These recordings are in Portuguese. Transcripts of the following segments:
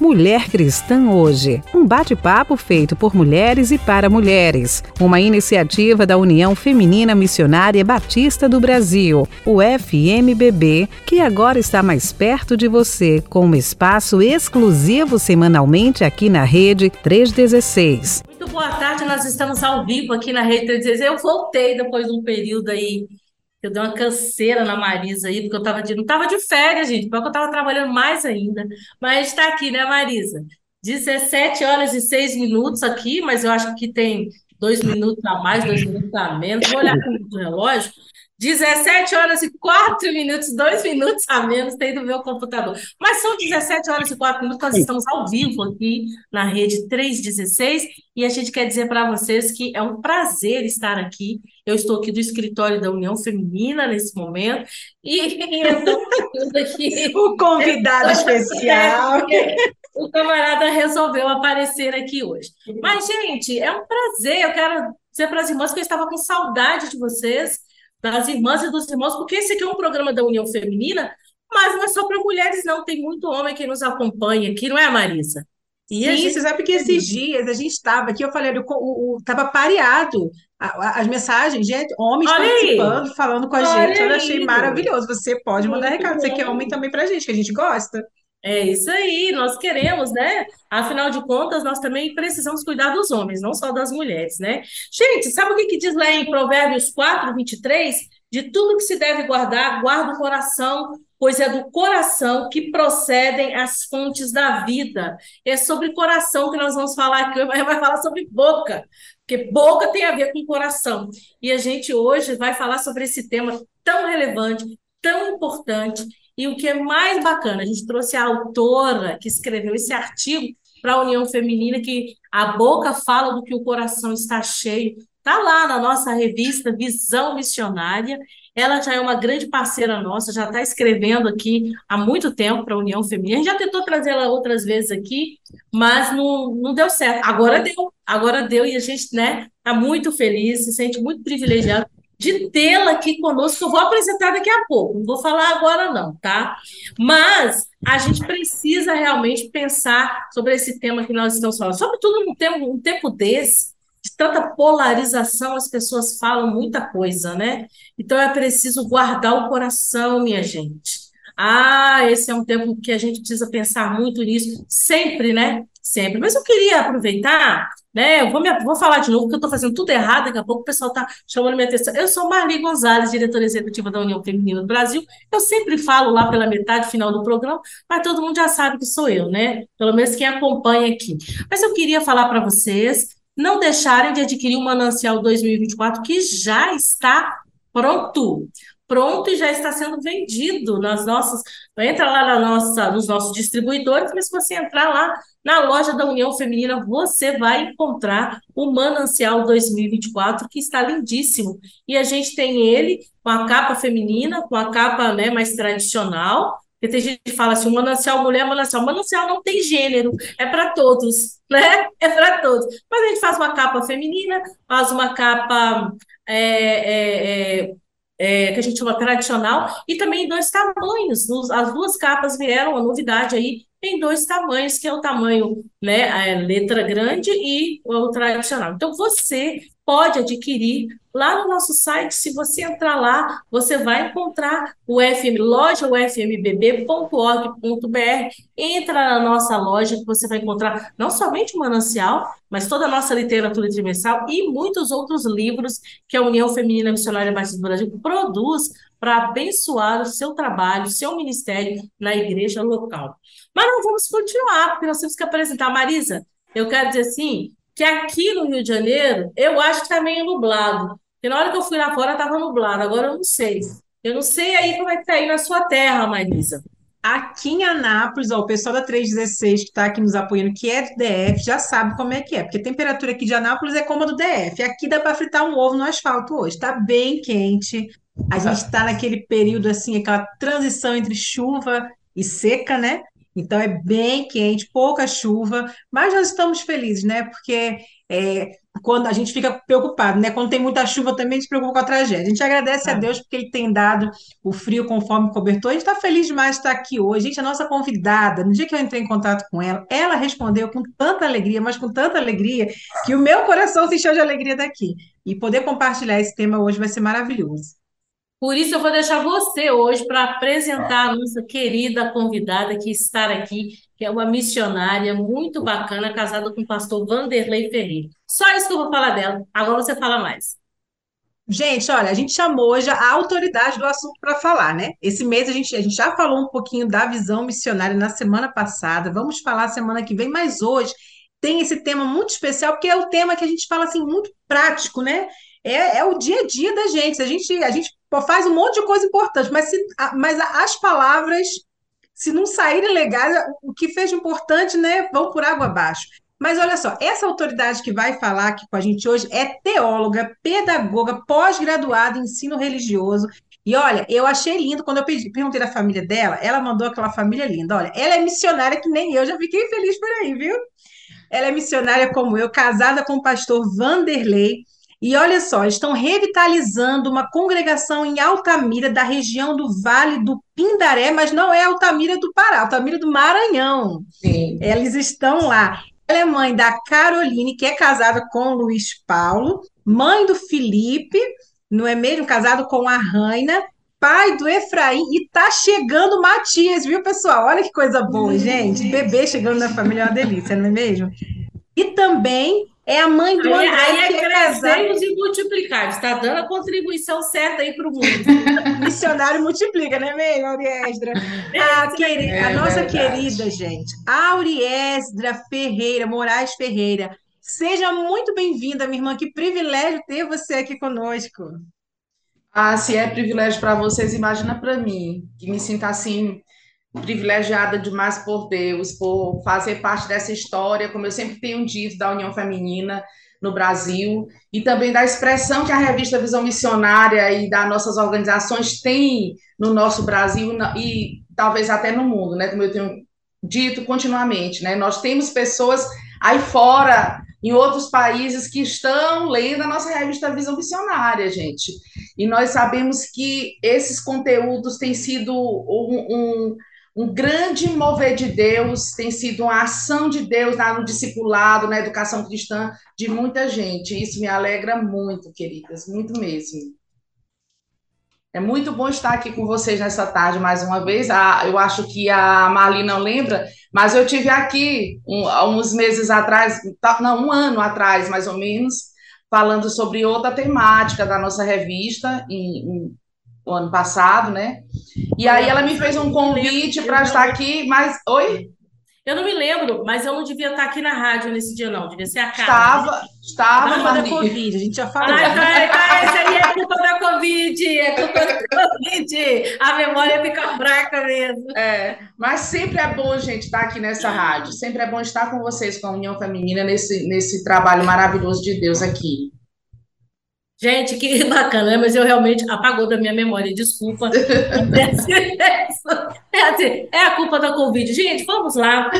Mulher Cristã Hoje, um bate-papo feito por mulheres e para mulheres, uma iniciativa da União Feminina Missionária Batista do Brasil, o FMBB, que agora está mais perto de você, com um espaço exclusivo semanalmente aqui na Rede 316. Muito boa tarde, nós estamos ao vivo aqui na Rede 316. Eu voltei depois de um período aí eu dei uma canseira na Marisa aí, porque eu tava de, não estava de férias, gente, porque eu estava trabalhando mais ainda. Mas está aqui, né, Marisa? 17 horas e 6 minutos aqui, mas eu acho que tem dois minutos a mais, dois minutos a menos. Vou olhar o relógio. 17 horas e 4 minutos, 2 minutos a menos tem do meu computador. Mas são 17 horas e 4 minutos, nós estamos ao vivo aqui na rede 316 e a gente quer dizer para vocês que é um prazer estar aqui. Eu estou aqui do escritório da União Feminina nesse momento e eu estou aqui. o convidado especial. o camarada resolveu aparecer aqui hoje. Mas, gente, é um prazer. Eu quero dizer para as irmãs que eu estava com saudade de vocês das irmãs e dos irmãos, porque esse aqui é um programa da União Feminina, mas não é só para mulheres, não. Tem muito homem que nos acompanha aqui, não é, Marisa? E Sim, gente... você sabe que esses dias a gente estava aqui, eu falei, estava pareado as mensagens, gente, homens Olha participando, aí. falando com a Olha gente. Eu achei maravilhoso. Você pode mandar muito recado, bom. você que é homem também para a gente, que a gente gosta. É isso aí, nós queremos, né? Afinal de contas, nós também precisamos cuidar dos homens, não só das mulheres, né? Gente, sabe o que, que diz lá em Provérbios 4, 23? De tudo que se deve guardar, guarda o coração, pois é do coração que procedem as fontes da vida. É sobre coração que nós vamos falar aqui, mas vai falar sobre boca, porque boca tem a ver com coração. E a gente hoje vai falar sobre esse tema tão relevante, tão importante e o que é mais bacana, a gente trouxe a autora que escreveu esse artigo para a União Feminina, que a boca fala do que o coração está cheio. Está lá na nossa revista Visão Missionária. Ela já é uma grande parceira nossa, já está escrevendo aqui há muito tempo para a União Feminina. A gente já tentou trazer ela outras vezes aqui, mas não, não deu certo. Agora deu, agora deu, e a gente está né, tá muito feliz, se sente muito privilegiado de tê-la aqui conosco, eu vou apresentar daqui a pouco, não vou falar agora não, tá? Mas a gente precisa realmente pensar sobre esse tema que nós estamos falando, sobretudo num tempo, um tempo desse, de tanta polarização, as pessoas falam muita coisa, né? Então é preciso guardar o coração, minha gente. Ah, esse é um tempo que a gente precisa pensar muito nisso, sempre, né? Sempre. Mas eu queria aproveitar né? Eu vou, me, vou falar de novo, porque eu estou fazendo tudo errado, daqui a pouco o pessoal está chamando minha atenção. Eu sou Marli Gonzalez, diretora executiva da União Feminina do Brasil. Eu sempre falo lá pela metade final do programa, mas todo mundo já sabe que sou eu, né? Pelo menos quem acompanha aqui. Mas eu queria falar para vocês não deixarem de adquirir o Manancial 2024, que já está pronto pronto e já está sendo vendido nas nossas. Entra lá na nossa, nos nossos distribuidores, mas se você entrar lá na loja da União Feminina, você vai encontrar o Manancial 2024, que está lindíssimo. E a gente tem ele com a capa feminina, com a capa né, mais tradicional. Porque tem gente que fala assim, manancial mulher, manancial. Manancial não tem gênero, é para todos, né? É para todos. Mas a gente faz uma capa feminina, faz uma capa é, é, é, é, que a gente chama tradicional, e também dois tamanhos. As duas capas vieram, a novidade aí, em dois tamanhos, que é o tamanho, né, a letra grande e o tradicional. Então, você pode adquirir lá no nosso site. Se você entrar lá, você vai encontrar o FM, loja ufmbb.org.br. Entra na nossa loja que você vai encontrar não somente o manancial, mas toda a nossa literatura trimestral e muitos outros livros que a União Feminina Missionária Batista do Brasil produz para abençoar o seu trabalho, o seu ministério na igreja local. Mas não vamos continuar, porque nós temos que apresentar. Marisa, eu quero dizer assim, que aqui no Rio de Janeiro, eu acho que está meio nublado. Porque na hora que eu fui lá fora, estava nublado. Agora eu não sei. Eu não sei aí como é que está aí na sua terra, Marisa. Aqui em Anápolis, ó, o pessoal da 316 que está aqui nos apoiando, que é do DF, já sabe como é que é, porque a temperatura aqui de Anápolis é como a do DF. Aqui dá para fritar um ovo no asfalto hoje, está bem quente. A gente está naquele período assim, aquela transição entre chuva e seca, né? Então é bem quente, pouca chuva, mas nós estamos felizes, né? Porque é, quando a gente fica preocupado, né? Quando tem muita chuva também a gente se preocupa com a tragédia. A gente agradece a Ah. Deus porque Ele tem dado o frio conforme cobertor. A gente está feliz demais de estar aqui hoje. Gente, a nossa convidada, no dia que eu entrei em contato com ela, ela respondeu com tanta alegria, mas com tanta alegria, que o meu coração se encheu de alegria daqui. E poder compartilhar esse tema hoje vai ser maravilhoso. Por isso, eu vou deixar você hoje para apresentar a nossa querida convidada que está aqui, que é uma missionária muito bacana, casada com o pastor Vanderlei Ferreira. Só isso que eu vou falar dela. Agora você fala mais. Gente, olha, a gente chamou hoje a autoridade do assunto para falar, né? Esse mês a gente, a gente já falou um pouquinho da visão missionária na semana passada, vamos falar semana que vem, mas hoje tem esse tema muito especial, porque é o tema que a gente fala assim, muito prático, né? É, é o dia a dia da gente. A gente, a gente faz um monte de coisa importante, mas, se, mas as palavras, se não saírem legais, o que fez de importante, né, vão por água abaixo. Mas olha só, essa autoridade que vai falar aqui com a gente hoje é teóloga, pedagoga, pós-graduada em ensino religioso. E olha, eu achei lindo quando eu pedi- perguntei da família dela, ela mandou aquela família linda. Olha, ela é missionária que nem eu, já fiquei feliz por aí, viu? Ela é missionária como eu, casada com o pastor Vanderlei. E olha só, estão revitalizando uma congregação em Altamira, da região do Vale do Pindaré, mas não é Altamira do Pará, Altamira do Maranhão. Sim. Eles estão lá. Ela é mãe da Caroline, que é casada com o Luiz Paulo, mãe do Felipe, não é mesmo? Casado com a Raina, pai do Efraim, e tá chegando o Matias, viu, pessoal? Olha que coisa boa, gente. Bebê chegando na família é uma delícia, não é mesmo? E também é a mãe do Aí, André, aí é que é crescermos e multiplicar. Está dando a contribuição certa aí para o mundo. Missionário multiplica, não é mesmo, Auriesdra? A, queri- a É nossa verdade. querida, gente, Auriesdra Ferreira, Moraes Ferreira. Seja muito bem-vinda, minha irmã. Que privilégio ter você aqui conosco. Ah, se é privilégio para vocês, imagina para mim, que me sinto assim privilegiada demais por Deus, por fazer parte dessa história, como eu sempre tenho dito, da União Feminina no Brasil e também da expressão que a revista Visão Missionária e das nossas organizações têm no nosso Brasil e talvez até no mundo, né? Como eu tenho dito continuamente, né? Nós temos pessoas aí fora, em outros países, que estão lendo a nossa revista Visão Missionária, gente. E nós sabemos que esses conteúdos têm sido um, um, um grande mover de Deus, tem sido uma ação de Deus no discipulado, na educação cristã de muita gente. Isso me alegra muito, queridas, muito mesmo. É muito bom estar aqui com vocês nessa tarde mais uma vez. Ah, eu acho que a Marli não lembra, mas eu tive aqui um, uns meses atrás, tá- não, um ano atrás, mais ou menos, falando sobre outra temática da nossa revista o ano passado, né? E aí ela me fez um convite para estar aqui, mas oi? Eu não me lembro, mas eu não devia estar aqui na rádio nesse dia, não. Devia ser a Carla. Estava, estava, Culpa da Marli. Covid, a gente já falou. Ah, tá, tá, isso aí é culpa da Covid, é culpa da Covid. A memória fica fraca mesmo. É, mas sempre é bom, gente, estar aqui nessa rádio. Sempre é bom estar com vocês, com a União Feminina, nesse, nesse trabalho maravilhoso de Deus aqui. Gente, que bacana, né? Mas eu realmente apagou da minha memória, desculpa. É, assim, é a culpa da Covid. Gente, vamos lá.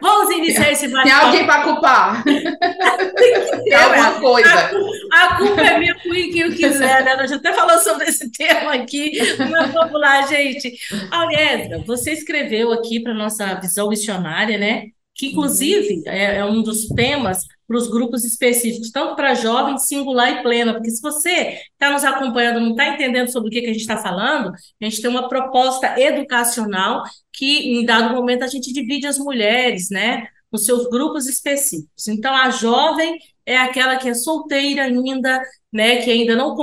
Vamos iniciar esse Tem bate-papo. alguém para culpar? Tem alguma A, coisa? cu- a culpa é minha com quem eu quiser, né? Nós já até falamos sobre esse tema aqui, mas vamos lá, gente. Aurélia, você escreveu aqui para nossa visão missionária, né? Que, inclusive, é, é um dos temas para os grupos específicos, tanto para jovens, singular e plena, porque se você está nos acompanhando, não está entendendo sobre o que, que a gente está falando, a gente tem uma proposta educacional que, em dado momento, a gente divide as mulheres, né? Nos seus grupos específicos. Então, a jovem é aquela que é solteira ainda, né, que ainda não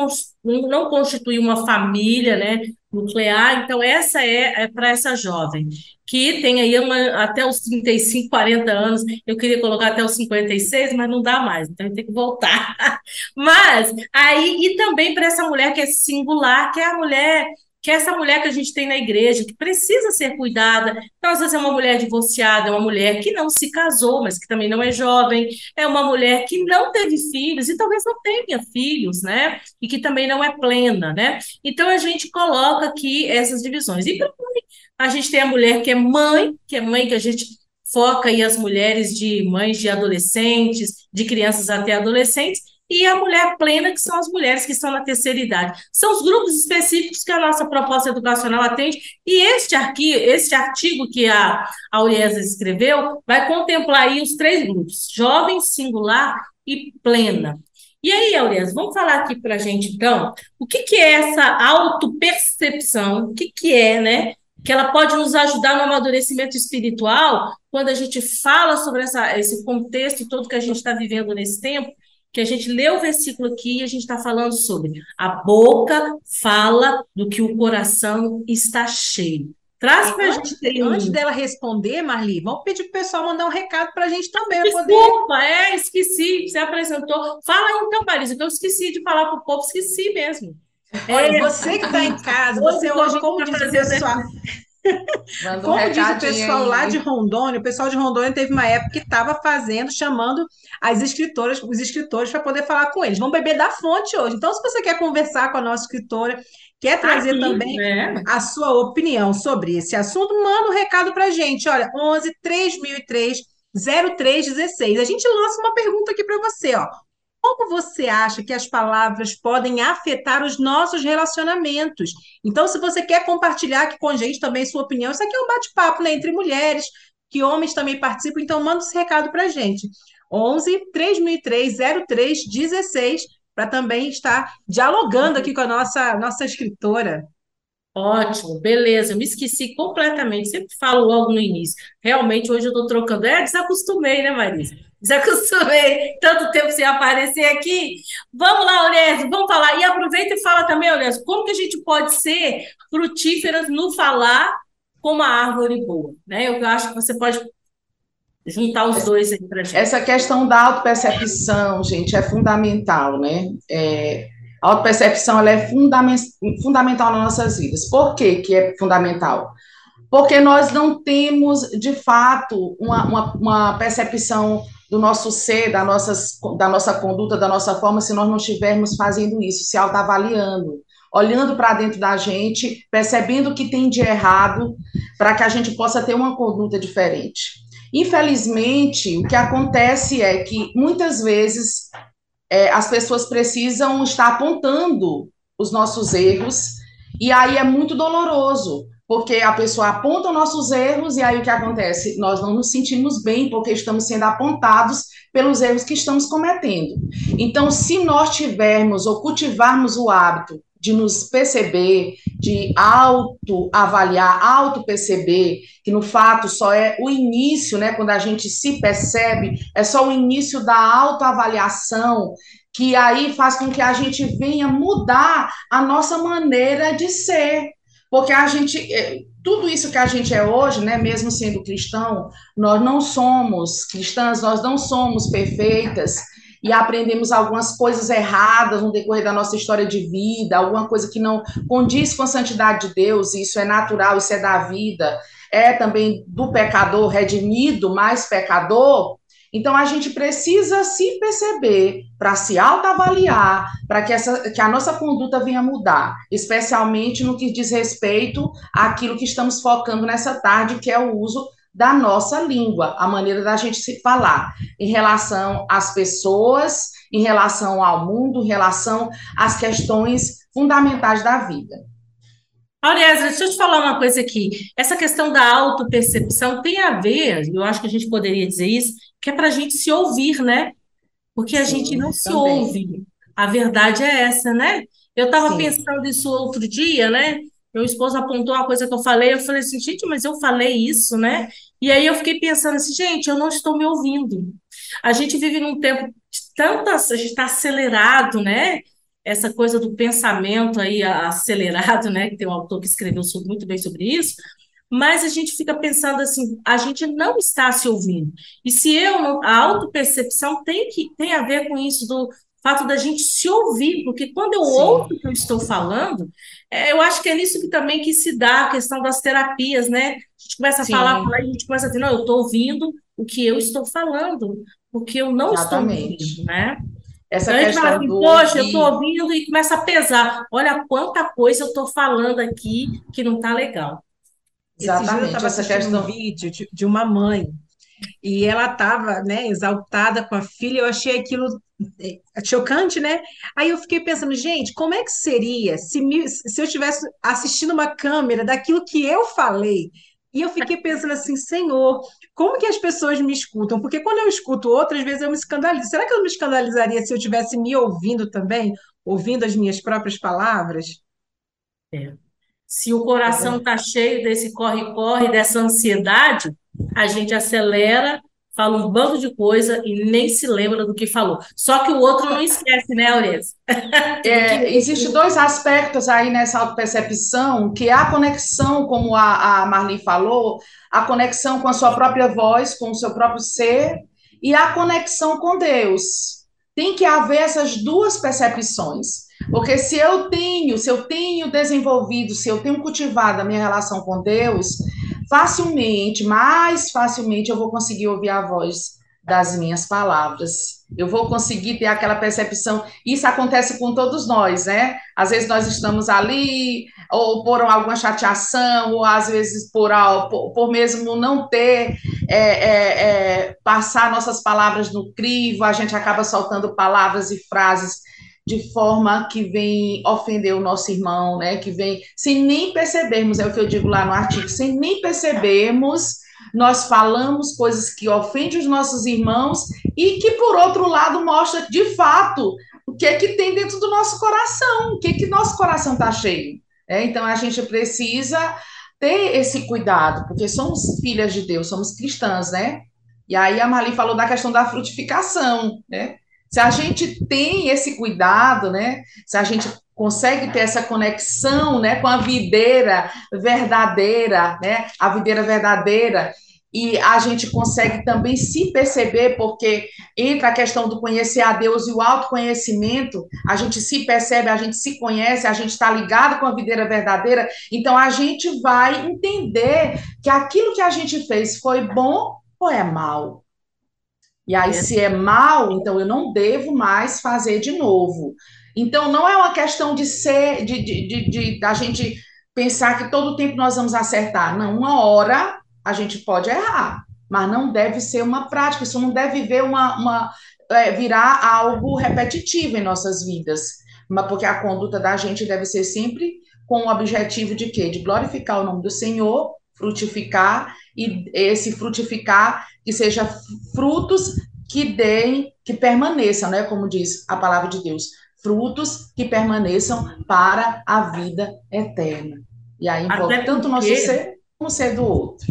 não constitui uma família, né, nuclear. Então, essa é, é para essa jovem, que tem aí uma, até os 35, 40 anos. Eu queria colocar até os 56, mas não dá mais, então tem que voltar. Mas, aí, e também para essa mulher que é singular, que é a mulher. Que é essa mulher que a gente tem na igreja, que precisa ser cuidada. Então, às vezes, é uma mulher divorciada, é uma mulher que não se casou, mas que também não é jovem, é uma mulher que não teve filhos e talvez não tenha filhos, né? E que também não é plena, né? Então a gente coloca aqui essas divisões. E a gente tem a mulher que é mãe, que é mãe que a gente foca aí as mulheres de mães de adolescentes, de crianças até adolescentes, e a mulher plena, que são as mulheres que estão na terceira idade. São os grupos específicos que a nossa proposta educacional atende, e este, arqui, este artigo que a, a Uriesa escreveu vai contemplar aí os três grupos, jovem, singular e plena. E aí, Aurias, vamos falar aqui para a gente, então, o que, que é essa autopercepção, o que, que é, né? Que ela pode nos ajudar no amadurecimento espiritual, quando a gente fala sobre essa, esse contexto todo que a gente está vivendo nesse tempo, que a gente lê o versículo aqui e a gente está falando sobre a boca fala do que o coração está cheio. Traz para a gente aí. Antes dela responder, Marli, vamos pedir para o pessoal mandar um recado para a gente também. Desculpa, poder... é, esqueci. Você apresentou. Fala então, Marisa, que eu esqueci de falar para o povo, esqueci mesmo. Olha, é, você que está em casa, você hoje, como diz o pessoal. Como um diz o pessoal aí. lá de Rondônia, o pessoal de Rondônia teve uma época que estava fazendo, chamando as escritoras, os escritores para poder falar com eles. Vamos beber da fonte hoje. Então, se você quer conversar com a nossa escritora, Quer trazer Aqui, também né? a sua opinião sobre esse assunto? Manda um recado para a gente. Olha, 11 3003 0316. A gente lança uma pergunta aqui para você, ó. Como você acha que as palavras podem afetar os nossos relacionamentos? Então, se você quer compartilhar aqui com a gente também sua opinião, isso aqui é um bate-papo né, entre mulheres, que homens também participam, então manda esse recado para a gente. 11 3003 0316 para também estar dialogando aqui com a nossa, nossa escritora. Ótimo, beleza. Eu me esqueci completamente. Sempre falo logo no início. Realmente, hoje eu estou trocando. É, desacostumei, né, Marisa? Desacostumei. Tanto tempo sem aparecer aqui. Vamos lá, Aurélio, vamos falar. E aproveita e fala também, Aurélio, como que a gente pode ser frutíferas no falar como a árvore boa? Né? Eu acho que você pode juntar os dois aí para gente. Essa questão da autopercepção, gente, é fundamental, né? É, a autopercepção ela é fundament, fundamental nas nossas vidas. Por que, que é fundamental? Porque nós não temos, de fato, uma, uma, uma percepção do nosso ser, da, nossas, da nossa conduta, da nossa forma, se nós não estivermos fazendo isso, se autoavaliando, olhando para dentro da gente, percebendo o que tem de errado, para que a gente possa ter uma conduta diferente. Infelizmente, o que acontece é que muitas vezes é, as pessoas precisam estar apontando os nossos erros, e aí é muito doloroso, porque a pessoa aponta os nossos erros, e aí o que acontece? Nós não nos sentimos bem porque estamos sendo apontados pelos erros que estamos cometendo. Então, se nós tivermos ou cultivarmos o hábito de nos perceber, de auto-avaliar, auto-perceber, que no fato só é o início, né? Quando a gente se percebe, é só o início da autoavaliação, que aí faz com que a gente venha mudar a nossa maneira de ser. Porque a gente, é, tudo isso que a gente é hoje, né, mesmo sendo cristão, nós não somos cristãs, nós não somos perfeitas, e aprendemos algumas coisas erradas no decorrer da nossa história de vida, alguma coisa que não condiz com a santidade de Deus, isso é natural, isso é da vida, é também do pecador redimido, mais pecador. Então a gente precisa se perceber para se autoavaliar, para que, essa, que a nossa conduta venha mudar, especialmente no que diz respeito àquilo que estamos focando nessa tarde, que é o uso da nossa língua, a maneira da gente se falar, em relação às pessoas, em relação ao mundo, em relação às questões fundamentais da vida. Aurélia, deixa eu te falar uma coisa aqui. Essa questão da autopercepção tem a ver, eu acho que a gente poderia dizer isso, que é para a gente se ouvir, né? Porque a Sim, gente não também. se ouve. A verdade é essa, né? Eu estava pensando isso outro dia, né? Meu esposo apontou uma coisa que eu falei, eu falei assim, gente, mas eu falei isso, né? E aí eu fiquei pensando assim, gente, eu não estou me ouvindo. A gente vive num tempo de tantas, a gente está acelerado, né? Essa coisa do pensamento aí acelerado, né? Que tem um autor que escreveu sobre, muito bem sobre isso. Mas a gente fica pensando assim, a gente não está se ouvindo. E se eu não, a autopercepção tem que tem a ver com isso do fato da gente se ouvir, porque quando eu Sim. ouço o que eu estou falando, é, eu acho que é nisso que também que se dá a questão das terapias, né? A gente começa a Sim. falar, a gente começa a dizer, não, eu estou ouvindo o que eu estou falando, porque eu não Exatamente. estou ouvindo, né? Essa então, questão fala assim, do poxa, eu estou ouvindo e começa a pesar. Olha quanta coisa eu estou falando aqui que não está legal. Exatamente. Eu estava assistindo um vídeo de, de uma mãe e ela estava, né, exaltada com a filha, eu achei aquilo é, chocante, né? Aí eu fiquei pensando, gente, como é que seria se, me, se eu estivesse assistindo uma câmera daquilo que eu falei? E eu fiquei pensando assim, Senhor, como que as pessoas me escutam? Porque quando eu escuto outras vezes eu me escandalizo. Será que eu me escandalizaria se eu estivesse me ouvindo também, ouvindo as minhas próprias palavras? É. Se o coração está cheio desse corre-corre, dessa ansiedade, a gente acelera, fala um bando de coisa e nem se lembra do que falou. Só que o outro não esquece, né, Aurélia? É, Existem dois aspectos aí nessa autopercepção, que é a conexão, como a, a Marli falou, a conexão com a sua própria voz, com o seu próprio ser, e a conexão com Deus. Tem que haver essas duas percepções. Porque se eu tenho, se eu tenho desenvolvido, se eu tenho cultivado a minha relação com Deus, facilmente, mais facilmente eu vou conseguir ouvir a voz das minhas palavras. Eu vou conseguir ter aquela percepção. Isso acontece com todos nós, né? Às vezes nós estamos ali, ou por alguma chateação, ou às vezes por, por, mesmo não ter, é, é, é, passar nossas palavras no crivo, a gente acaba soltando palavras e frases de forma que vem ofender o nosso irmão, né? Que vem sem nem percebermos, é o que eu digo lá no artigo, sem nem percebermos, nós falamos coisas que ofendem os nossos irmãos e que, por outro lado, mostra de fato o que é que tem dentro do nosso coração, o que é que nosso coração está cheio. É, então a gente precisa ter esse cuidado, porque somos filhas de Deus, somos cristãs, né? E aí a Marli falou da questão da frutificação, né? Se a gente tem esse cuidado, né? Se a gente consegue ter essa conexão, né, com a videira verdadeira, né? A videira verdadeira e a gente consegue também se perceber, porque entra a questão do conhecer a Deus e o autoconhecimento, a gente se percebe, a gente se conhece, a gente está ligado com a videira verdadeira, então a gente vai entender que aquilo que a gente fez foi bom ou é mal. E aí, é. se é mal, então eu não devo mais fazer de novo. Então, não é uma questão de ser, de, de, de, de da gente pensar que todo tempo nós vamos acertar. Não, uma hora a gente pode errar, mas não deve ser uma prática, isso não deve ver uma, uma é, virar algo repetitivo em nossas vidas. Mas porque a conduta da gente deve ser sempre com o objetivo de quê? De glorificar o nome do Senhor, frutificar e esse frutificar que seja frutos que deem, que permaneçam, né? Como diz a palavra de Deus, frutos que permaneçam para a vida eterna. E aí envolve Até tanto o nosso ser como o ser do outro.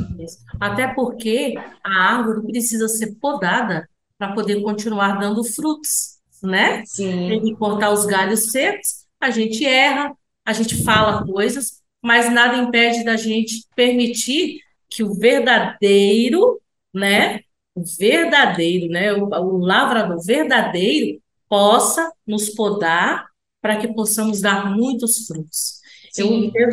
Até porque a árvore precisa ser podada para poder continuar dando frutos, né? Sim. Tem que cortar os galhos secos, a gente erra, a gente fala coisas, mas nada impede da gente permitir que o verdadeiro, né, o verdadeiro, né, o, o lavrador verdadeiro possa nos podar para que possamos dar muitos frutos. Sim. Eu,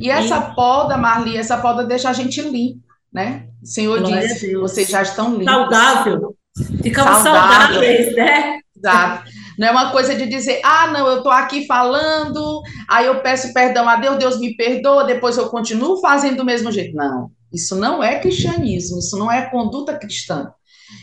e essa poda, Marli, essa poda deixa a gente limpo, né? O Senhor Glória diz, vocês já estão limpos. Saudável. Ficamos Saudável. saudáveis, né? Exato. Não é uma coisa de dizer, ah, não, eu estou aqui falando, aí eu peço perdão a Deus, Deus me perdoa, depois eu continuo fazendo do mesmo jeito. Não. Isso não é cristianismo, isso não é conduta cristã.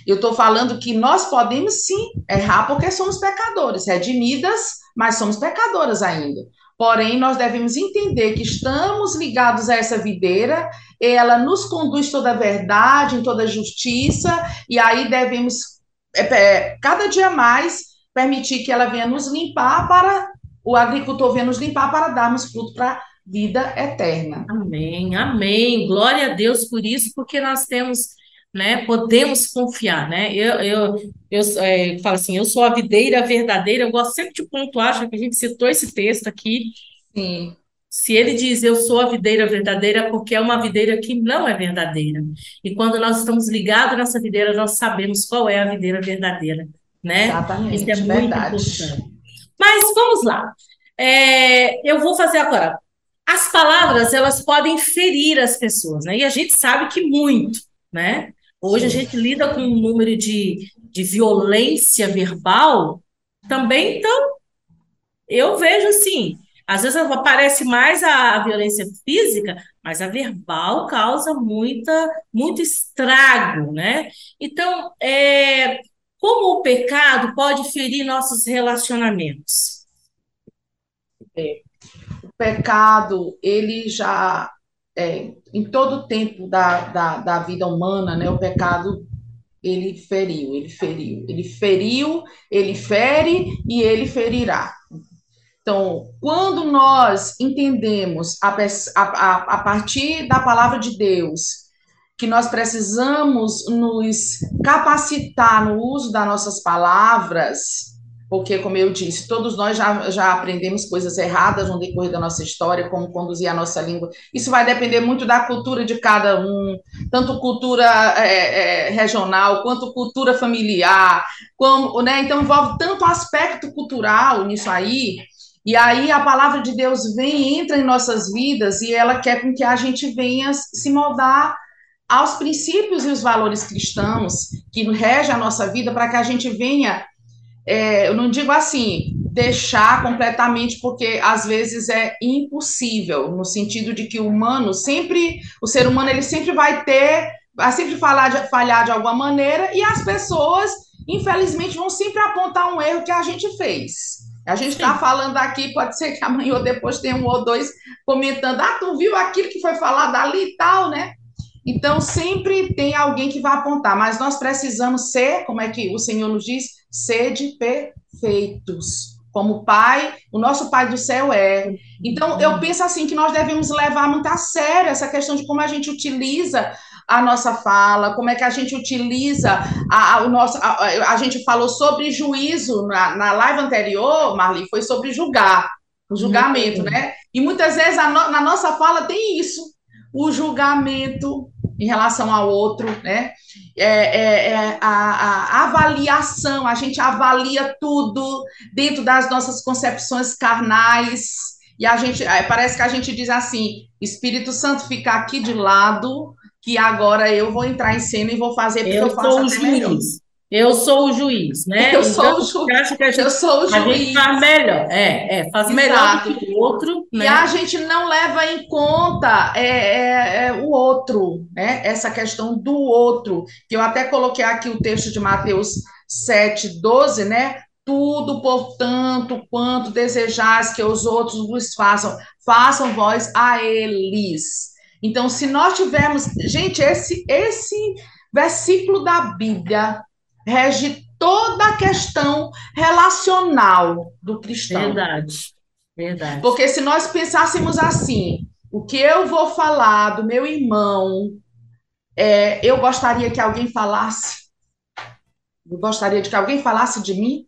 Eu estou falando que nós podemos sim errar porque somos pecadores, redimidas, mas somos pecadoras ainda. Porém, nós devemos entender que estamos ligados a essa videira, ela nos conduz toda a verdade, em toda a justiça, e aí devemos, é, é, cada dia mais, permitir que ela venha nos limpar para, o agricultor venha nos limpar para darmos fruto para vida eterna. Amém, amém. Glória a Deus por isso, porque nós temos, né, podemos confiar, né? Eu, eu, eu é, falo assim, eu sou a videira verdadeira, eu gosto sempre de pontuar, já que a gente citou esse texto aqui. Sim. Se ele diz eu sou a videira verdadeira, é porque é uma videira que não é verdadeira. E quando nós estamos ligados nessa videira, nós sabemos qual é a videira verdadeira, né? Exatamente, Isso é muito verdade. importante. Mas vamos lá. É, eu vou fazer agora as palavras, elas podem ferir as pessoas, né? E a gente sabe que muito, né? Hoje a gente lida com um número de, de violência verbal também, então, eu vejo assim, às vezes aparece mais a, a violência física, mas a verbal causa muita, muito estrago, né? Então, é, como o pecado pode ferir nossos relacionamentos? É, o pecado, ele já, é, em todo o tempo da, da, da vida humana, né, o pecado, ele feriu, ele feriu, ele feriu, ele fere e ele ferirá. Então, quando nós entendemos a, a, a partir da palavra de Deus que nós precisamos nos capacitar no uso das nossas palavras, porque, como eu disse, todos nós já, já aprendemos coisas erradas no decorrer da nossa história, como conduzir a nossa língua. Isso vai depender muito da cultura de cada um, tanto cultura é, é, regional quanto cultura familiar, como, né? Então envolve tanto aspecto cultural nisso aí e aí a palavra de Deus vem, entra em nossas vidas e ela quer com que a gente venha se moldar aos princípios e os valores cristãos que regem a nossa vida para que a gente venha, é, eu não digo assim, deixar completamente, porque às vezes é impossível, no sentido de que o humano sempre, o ser humano ele sempre vai ter, vai sempre falar de, falhar de alguma maneira e as pessoas, infelizmente, vão sempre apontar um erro que a gente fez. A gente está falando aqui, pode ser que amanhã ou depois tenha um ou dois comentando, ah, tu viu aquilo que foi falado ali e tal, né? Então, sempre tem alguém que vai apontar, mas nós precisamos ser, como é que o Senhor nos diz, sede perfeitos, como o Pai, o nosso Pai do céu é. Então, eu penso assim, que nós devemos levar muito a sério essa questão de como a gente utiliza a nossa fala, como é que a gente utiliza a, a o nosso. A, a, gente falou sobre juízo na, na live anterior, Marli, foi sobre julgar, o julgamento, uhum. né? E muitas vezes no, na nossa fala tem isso, o julgamento em relação ao outro, né? É, é, é a, a, avaliação, a gente avalia tudo dentro das nossas concepções carnais, e a gente é, parece que a gente diz assim: Espírito Santo fica aqui de lado, que agora eu vou entrar em cena e vou fazer porque eu, eu faço sou o juiz. Melhor. Eu sou o juiz, né? Eu então, sou o juiz. Gente, eu sou o juiz. A gente faz melhor, é, é faz Exato. melhor do que o outro. Né? E a gente não leva em conta é, é, é, o outro, né? Essa questão do outro. Que eu até coloquei aqui o texto de Mateus 7, 12, né? Tudo, portanto, quanto desejais que os outros vos façam, façam vós a eles. Então, se nós tivermos. Gente, esse, esse versículo da Bíblia rege toda a questão relacional do cristão. Verdade, verdade. Porque se nós pensássemos assim, o que eu vou falar do meu irmão, é, eu gostaria que alguém falasse. Eu gostaria de que alguém falasse de mim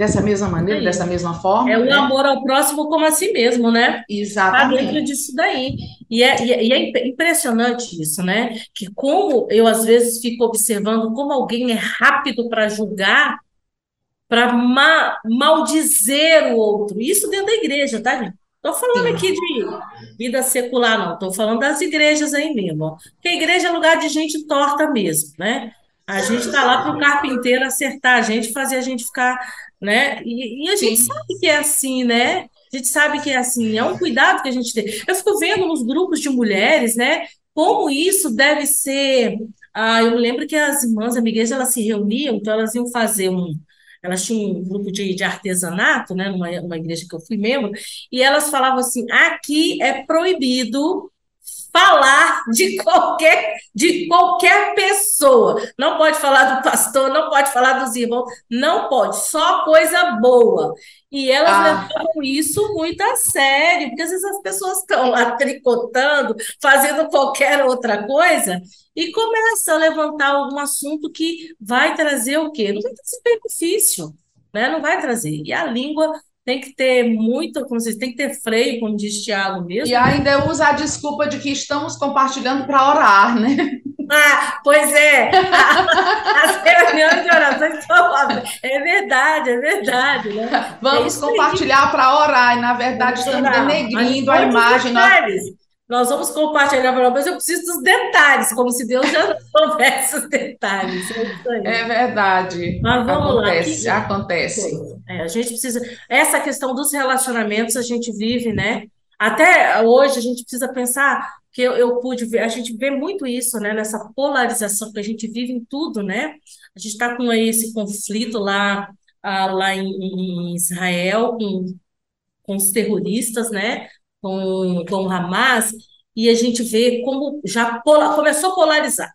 dessa mesma maneira, é dessa mesma forma. É o né? amor ao próximo como a si mesmo, né? Exatamente. Está dentro disso daí. E é, e é, é impressionante isso, né? Que como eu às vezes fico observando como alguém é rápido para julgar, para ma maldizer o outro. Isso dentro da igreja, tá, gente? Estou falando Sim. aqui de vida secular, não. Estou falando das igrejas aí mesmo. Porque a igreja é lugar de gente torta mesmo, né? A gente está lá para o carpinteiro acertar a gente, fazer a gente ficar né? E, e a gente Sim. sabe que é assim, né? A gente sabe que é assim, é um cuidado que a gente tem. Eu fico vendo nos grupos de mulheres, né? Como isso deve ser. Ah, eu lembro que as irmãs amigas elas se reuniam, então elas iam fazer um. Elas tinham um grupo de, de artesanato, né? Numa, numa igreja que eu fui membro, e elas falavam assim: aqui é proibido falar de qualquer de qualquer pessoa. Não pode falar do pastor, não pode falar dos irmãos, não pode, só coisa boa. E elas ah. levavam isso muito a sério, porque às vezes as pessoas estão lá tricotando, fazendo qualquer outra coisa, e começa a levantar algum assunto que vai trazer o quê? Não vai trazer benefício, né? Não vai trazer. E a língua tem que ter como vocês, tem que ter freio, como diz Tiago mesmo. E ainda usa a desculpa de que estamos compartilhando para orar, né? Ah, pois é. As reuniões de oração estão É verdade, é verdade. Né? Vamos é compartilhar para orar, e na verdade estamos denegrindo a imagem. Nós vamos compartilhar mas eu preciso dos detalhes, como se Deus já soubesse os detalhes. É, é verdade. Mas vamos acontece, lá. Acontece. É, a gente precisa. Essa questão dos relacionamentos a gente vive, né? Até hoje a gente precisa pensar que eu, eu pude ver, a gente vê muito isso, né, nessa polarização que a gente vive em tudo, né? A gente está com aí esse conflito lá, ah, lá em, em Israel, com, com os terroristas, né? Com, com o Hamas, e a gente vê como já pola, começou a polarizar,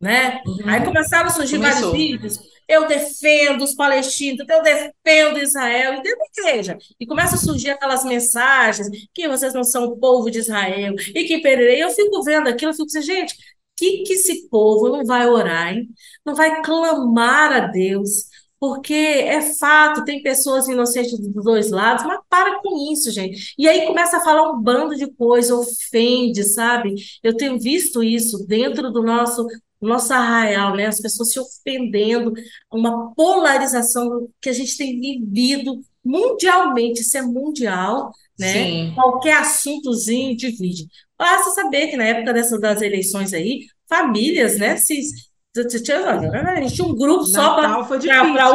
né? Uhum. Aí começaram a surgir Começou. vários vídeos. Eu defendo os palestinos, eu defendo Israel, e dentro da igreja. E começa a surgir aquelas mensagens que vocês não são o povo de Israel, e que pererei. Eu fico vendo aquilo, eu fico assim, gente, que que esse povo não vai orar, hein? Não vai clamar a Deus? Porque é fato, tem pessoas inocentes dos dois lados, mas para com isso, gente. E aí começa a falar um bando de coisa, ofende, sabe? Eu tenho visto isso dentro do nosso nosso arraial, né? As pessoas se ofendendo, uma polarização que a gente tem vivido mundialmente, isso é mundial, né? Sim. Qualquer assuntozinho divide. Basta saber que na época dessas das eleições aí, famílias, né, se tinha um grupo só para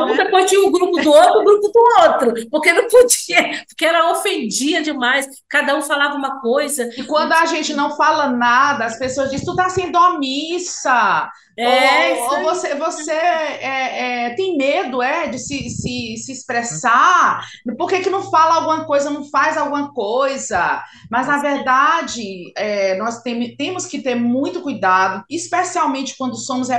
um, né? depois tinha um grupo do outro, um grupo do outro, porque não podia, porque era ofendia demais, cada um falava uma coisa. E quando a gente não fala nada, as pessoas dizem, tu tá sendo omissa. É, ou, ou você, você é, é, tem medo, é, de se, se, se expressar. Por que que não fala alguma coisa, não faz alguma coisa? Mas, na verdade, é, nós tem- temos que ter muito cuidado, especialmente quando somos,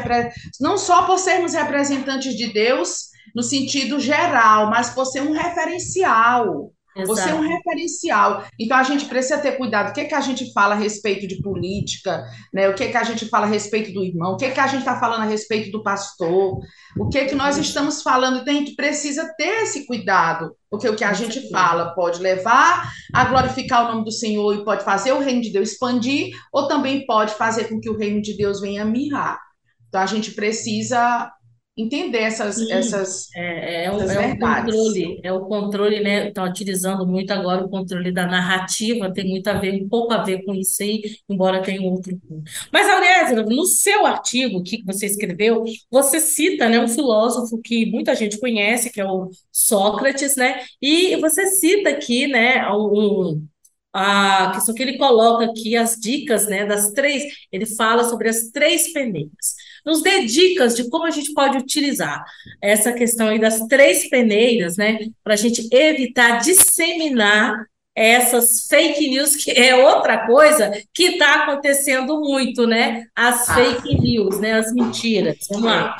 não só por sermos representantes de Deus, no sentido geral, mas por ser um referencial. Você é um referencial. Então a gente precisa ter cuidado. O que que a gente fala a respeito de política, né? O que que a gente fala a respeito do irmão? O que que a gente está falando a respeito do pastor? O que que nós estamos falando? Então a gente precisa ter esse cuidado, porque o que a gente fala pode levar a glorificar o nome do Senhor e pode fazer o reino de Deus expandir, ou também pode fazer com que o reino de Deus venha mirrar. Então a gente precisa entender essas, Sim, essas, é, é, o, essas é o verdades. controle, é o controle, né? Está utilizando muito agora o controle da narrativa, tem muito a ver, um pouco a ver com isso aí, embora tenha outro. Mas, Aurélia, no seu artigo que você escreveu, você cita, né, um filósofo que muita gente conhece, que é o Sócrates, né? E você cita aqui, né, um, a questão que ele coloca aqui, as dicas, né, das três, ele fala sobre as três peneiras. Nos dê dicas de como a gente pode utilizar essa questão aí das três peneiras, né, para a gente evitar disseminar essas fake news, que é outra coisa que está acontecendo muito, né? As Ah. fake news, né? As mentiras. Vamos lá.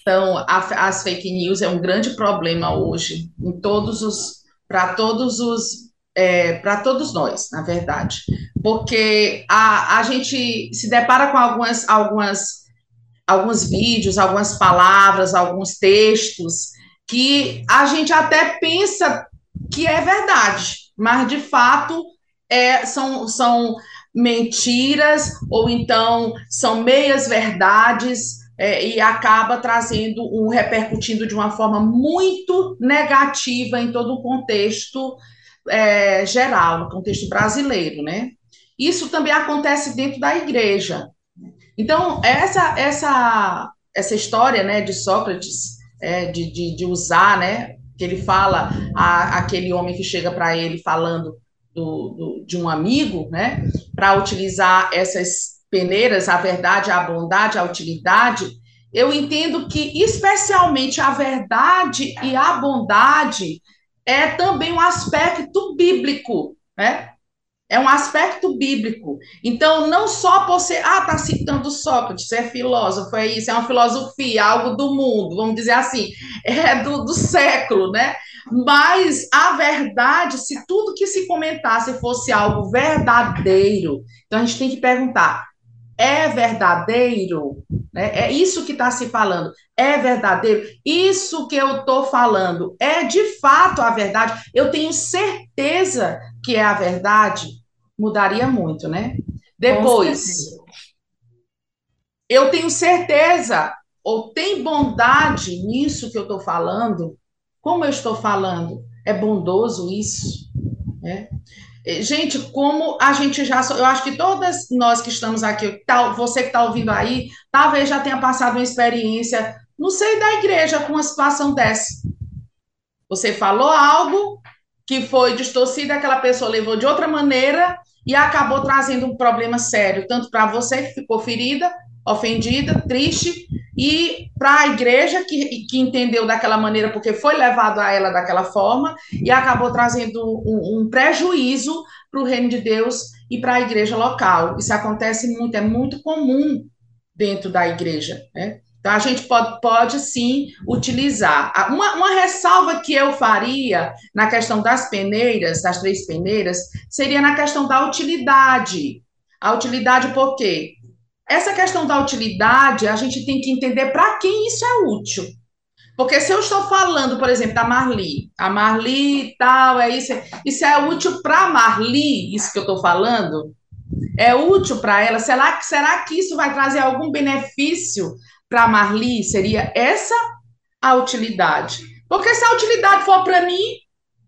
Então, a- as fake news é um grande problema hoje em todos os, para todos os, para todos nós, na verdade, porque a, a gente se depara com algumas, algumas, alguns vídeos, algumas palavras, alguns textos que a gente até pensa que é verdade, mas de fato é, são, são mentiras ou então são meias verdades é, e acaba trazendo um repercutindo de uma forma muito negativa em todo o contexto é, geral, no contexto brasileiro, né? Isso também acontece dentro da igreja. Então, essa essa essa história, né, de Sócrates, é, de, de, de usar, né, que ele fala a, aquele homem que chega para ele falando do, do, de um amigo, né, para utilizar essas peneiras, a verdade, a bondade, a utilidade, eu entendo que, especialmente, a verdade e a bondade é também um aspecto bíblico, né? É um aspecto bíblico. Então, não só por ser, ah, tá citando Sócrates, é filósofo, é isso, é uma filosofia, algo do mundo, vamos dizer assim, é do, do século, né? Mas a verdade, se tudo que se comentasse fosse algo verdadeiro, então a gente tem que perguntar: é verdadeiro? Né? É isso que está se falando. É verdadeiro? Isso que eu estou falando é de fato a verdade? Eu tenho certeza que é a verdade? Mudaria muito, né? Depois, eu tenho certeza, ou tem bondade nisso que eu estou falando? Como eu estou falando? É bondoso isso? Né? Gente, como a gente já. Eu acho que todas nós que estamos aqui, você que está ouvindo aí, talvez já tenha passado uma experiência, não sei, da igreja com uma situação dessa. Você falou algo que foi distorcida, aquela pessoa levou de outra maneira e acabou trazendo um problema sério, tanto para você que ficou ferida, ofendida, triste, e para a igreja que, que entendeu daquela maneira, porque foi levado a ela daquela forma, e acabou trazendo um, um prejuízo para o reino de Deus e para a igreja local. Isso acontece muito, é muito comum dentro da igreja, né? Então, a gente pode, pode sim utilizar. Uma, uma ressalva que eu faria na questão das peneiras, das três peneiras, seria na questão da utilidade. A utilidade por quê? Essa questão da utilidade, a gente tem que entender para quem isso é útil. Porque se eu estou falando, por exemplo, da Marli, a Marli tal, é isso, isso é útil para Marli, isso que eu estou falando? É útil para ela? Será, será que isso vai trazer algum benefício para Marli seria essa a utilidade. Porque se a utilidade for para mim,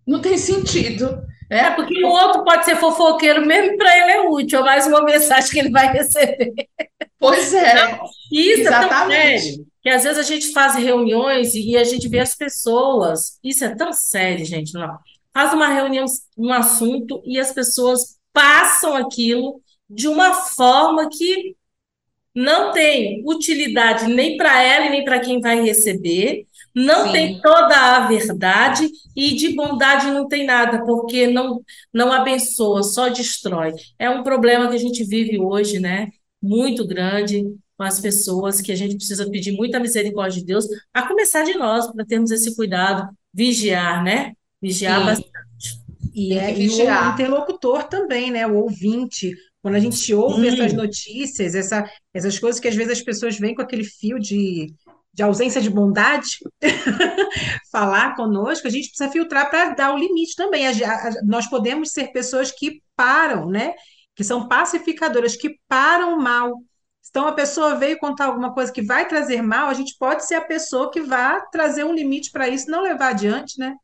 não tem sentido. Né? É, porque o outro pode ser fofoqueiro, mesmo para ele é útil, é mais uma mensagem que ele vai receber. Pois é. Não, isso Exatamente. é tão sério, que às vezes a gente faz reuniões e a gente vê as pessoas. Isso é tão sério, gente. Não. Faz uma reunião, um assunto, e as pessoas passam aquilo de uma forma que não tem utilidade nem para ela e nem para quem vai receber, não Sim. tem toda a verdade e de bondade não tem nada, porque não, não abençoa, só destrói. É um problema que a gente vive hoje, né? Muito grande com as pessoas, que a gente precisa pedir muita misericórdia de Deus, a começar de nós, para termos esse cuidado, vigiar, né? Vigiar Sim. bastante. E, é, e o interlocutor também, né? O ouvinte, quando a gente ouve essas notícias, essa, essas coisas que às vezes as pessoas vêm com aquele fio de, de ausência de bondade falar conosco, a gente precisa filtrar para dar o limite também. A, a, nós podemos ser pessoas que param, né? Que são pacificadoras, que param o mal. Então, a pessoa veio contar alguma coisa que vai trazer mal, a gente pode ser a pessoa que vai trazer um limite para isso, não levar adiante, né?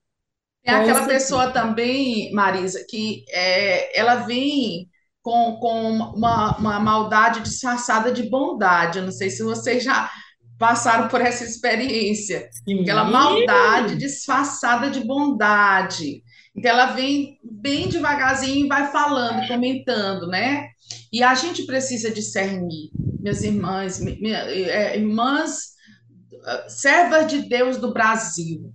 É aquela pessoa também, Marisa, que é, ela vem com, com uma, uma maldade disfarçada de bondade. Eu não sei se vocês já passaram por essa experiência. Sim. Aquela maldade disfarçada de bondade. Então, ela vem bem devagarzinho e vai falando, comentando, né? E a gente precisa discernir, minhas irmãs, minha, é, irmãs, servas de Deus do Brasil.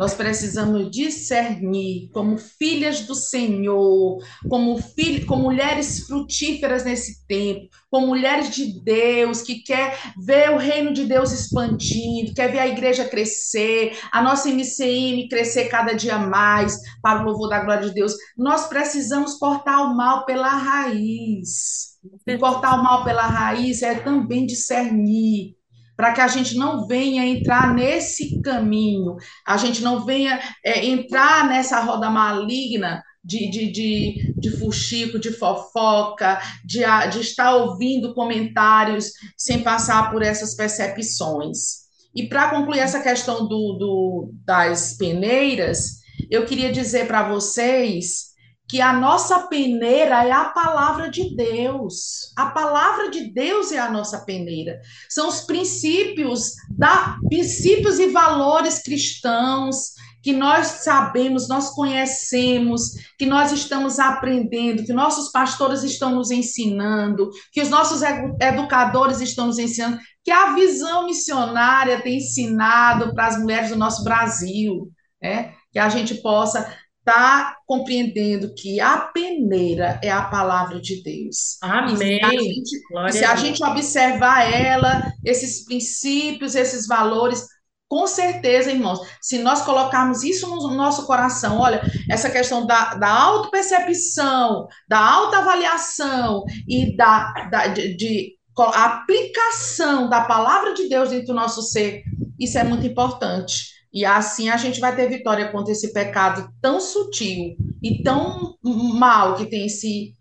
Nós precisamos discernir como filhas do Senhor, como, filho, como mulheres frutíferas nesse tempo, como mulheres de Deus que quer ver o reino de Deus expandindo, quer ver a igreja crescer, a nossa MCM crescer cada dia mais para o louvor da glória de Deus. Nós precisamos cortar o mal pela raiz. E cortar o mal pela raiz é também discernir para que a gente não venha entrar nesse caminho, a gente não venha é, entrar nessa roda maligna de, de, de, de fuxico, de fofoca, de, de estar ouvindo comentários sem passar por essas percepções. E para concluir essa questão do, do, das peneiras, eu queria dizer para vocês que a nossa peneira é a palavra de Deus. A palavra de Deus é a nossa peneira. São os princípios da princípios e valores cristãos que nós sabemos, nós conhecemos, que nós estamos aprendendo, que nossos pastores estão nos ensinando, que os nossos educadores estão nos ensinando, que a visão missionária tem ensinado para as mulheres do nosso Brasil, né? Que a gente possa está compreendendo que a peneira é a palavra de Deus. Amém. Se a gente, se a gente observar ela, esses princípios, esses valores, com certeza, irmãos, se nós colocarmos isso no nosso coração, olha, essa questão da, da autopercepção, da autoavaliação e da, da de, de aplicação da palavra de Deus dentro do nosso ser, isso é muito importante. E assim a gente vai ter vitória contra esse pecado tão sutil e tão mal que tem se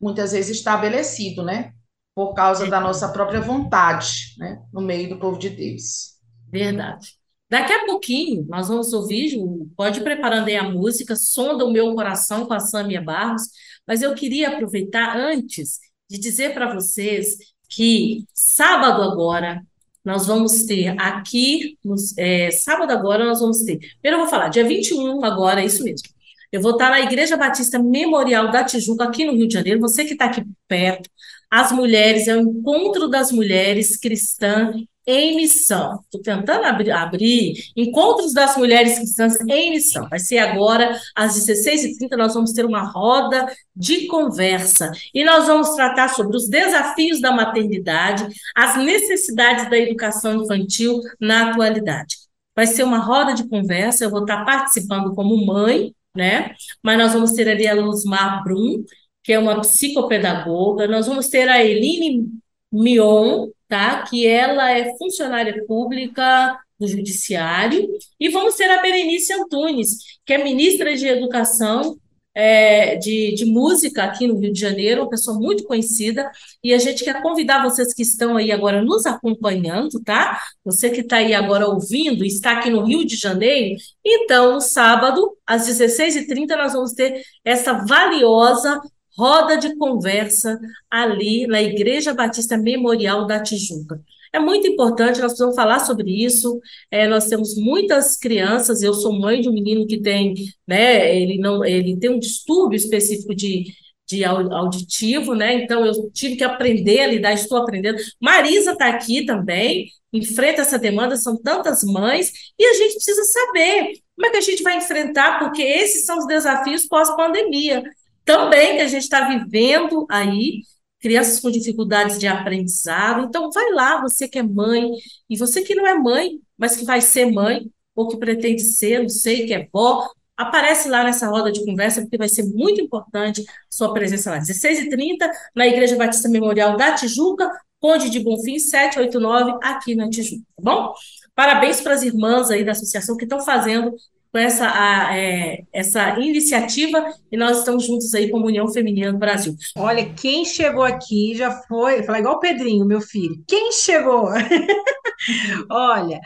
muitas vezes estabelecido, né? Por causa da nossa própria vontade, né? No meio do povo de Deus. Verdade. Daqui a pouquinho nós vamos ouvir, pode ir preparando aí a música, Sonda o Meu Coração com a Sâmia Barros, mas eu queria aproveitar antes de dizer para vocês que sábado agora, nós vamos ter aqui, no, é, sábado agora, nós vamos ter. Primeiro eu vou falar, dia 21 agora, é isso mesmo. Eu vou estar na Igreja Batista Memorial da Tijuca, aqui no Rio de Janeiro. Você que está aqui perto, as mulheres, é o encontro das mulheres cristãs em missão. Estou tentando abrir, abrir, Encontros das Mulheres Cristãs em Missão. Vai ser agora, às 16h30, nós vamos ter uma roda de conversa. E nós vamos tratar sobre os desafios da maternidade, as necessidades da educação infantil na atualidade. Vai ser uma roda de conversa, eu vou estar participando como mãe, né? Mas nós vamos ter ali a Luzmar Brum, que é uma psicopedagoga, nós vamos ter a Eline Mion, tá? Que ela é funcionária pública do Judiciário, e vamos ter a Berenice Antunes, que é ministra de Educação é, de, de música aqui no Rio de Janeiro, uma pessoa muito conhecida, e a gente quer convidar vocês que estão aí agora nos acompanhando, tá? Você que está aí agora ouvindo, está aqui no Rio de Janeiro, então, no sábado, às 16h30, nós vamos ter essa valiosa roda de conversa ali na Igreja Batista Memorial da Tijuca. É muito importante, nós precisamos falar sobre isso. É, nós temos muitas crianças, eu sou mãe de um menino que tem, né, ele não, ele tem um distúrbio específico de, de auditivo, né? Então eu tive que aprender a lidar, estou aprendendo. Marisa está aqui também, enfrenta essa demanda, são tantas mães, e a gente precisa saber como é que a gente vai enfrentar, porque esses são os desafios pós-pandemia também que a gente está vivendo aí, crianças com dificuldades de aprendizado. Então, vai lá, você que é mãe, e você que não é mãe, mas que vai ser mãe, ou que pretende ser, não sei, que é vó, aparece lá nessa roda de conversa, porque vai ser muito importante sua presença lá. 16h30, na Igreja Batista Memorial da Tijuca, Conde de Bonfim, 789, aqui na Tijuca, tá bom? Parabéns para as irmãs aí da associação que estão fazendo com essa, a, é, essa iniciativa e nós estamos juntos aí como União Feminina do Brasil. Olha, quem chegou aqui já foi, falar igual o Pedrinho, meu filho. Quem chegou? Olha,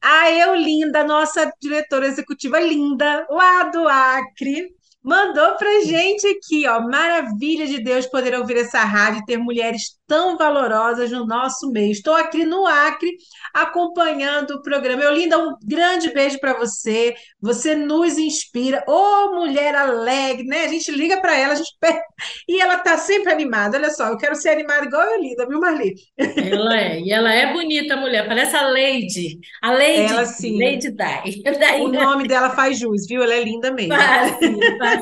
a Eulinda, nossa diretora executiva linda, lá do Acre, mandou pra gente aqui, ó, maravilha de Deus poder ouvir essa rádio e ter mulheres tão valorosas no nosso meio. Estou aqui no Acre acompanhando o programa. Eulinda, um grande beijo para você. Você nos inspira. Ô, oh, mulher alegre, né? A gente liga para ela, a gente e ela tá sempre animada. Olha só, eu quero ser animada igual a Eulinda, viu, Marli? Ela é, e ela é bonita, mulher. Parece a Lady. A Lady, ela, sim. Lady Di. O nome dela faz jus, viu? Ela é linda mesmo. Faz, faz.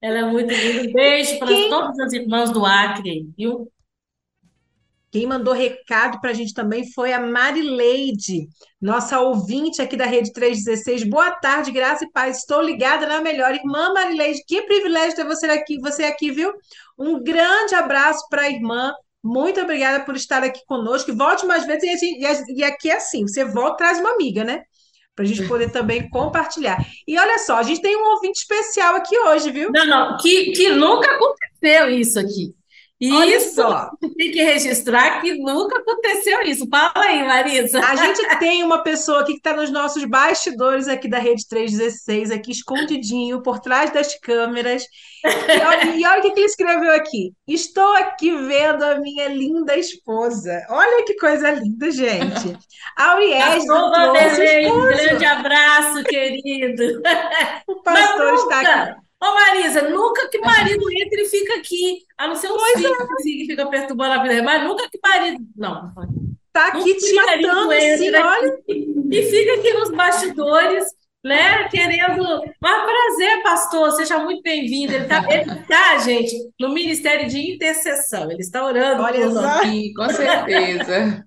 Ela é muito linda. Um beijo para Quem... todas as irmãs do Acre, viu? Quem mandou recado para a gente também foi a Marileide, nossa ouvinte aqui da Rede 316. Boa tarde, graça e paz. Estou ligada na melhor. Irmã Marileide, que privilégio ter você aqui, você aqui, viu? Um grande abraço para a irmã. Muito obrigada por estar aqui conosco. Volte mais vezes e, e aqui é assim: você volta traz uma amiga, né? Para a gente poder também compartilhar. E olha só, a gente tem um ouvinte especial aqui hoje, viu? Não, não, que, que nunca aconteceu isso aqui. Olha isso, só. tem que registrar que nunca aconteceu isso. Fala aí, Marisa. A gente tem uma pessoa aqui que está nos nossos bastidores aqui da Rede 316, aqui escondidinho, por trás das câmeras. E olha, e olha o que ele escreveu aqui. Estou aqui vendo a minha linda esposa. Olha que coisa linda, gente. Auriés Um grande abraço, querido. O pastor está aqui. Ô, Marisa, nunca que marido entra e fica aqui. A não ser um pois filho é. que fica perturbando a vida, mas nunca que marido. Não. Tá aqui te matando, assim, olha. E fica aqui nos bastidores, né? Querendo. Mas prazer, pastor, seja muito bem-vindo. Ele está, ele tá, gente, no Ministério de Intercessão. Ele está orando. Olha só. Aqui, com certeza.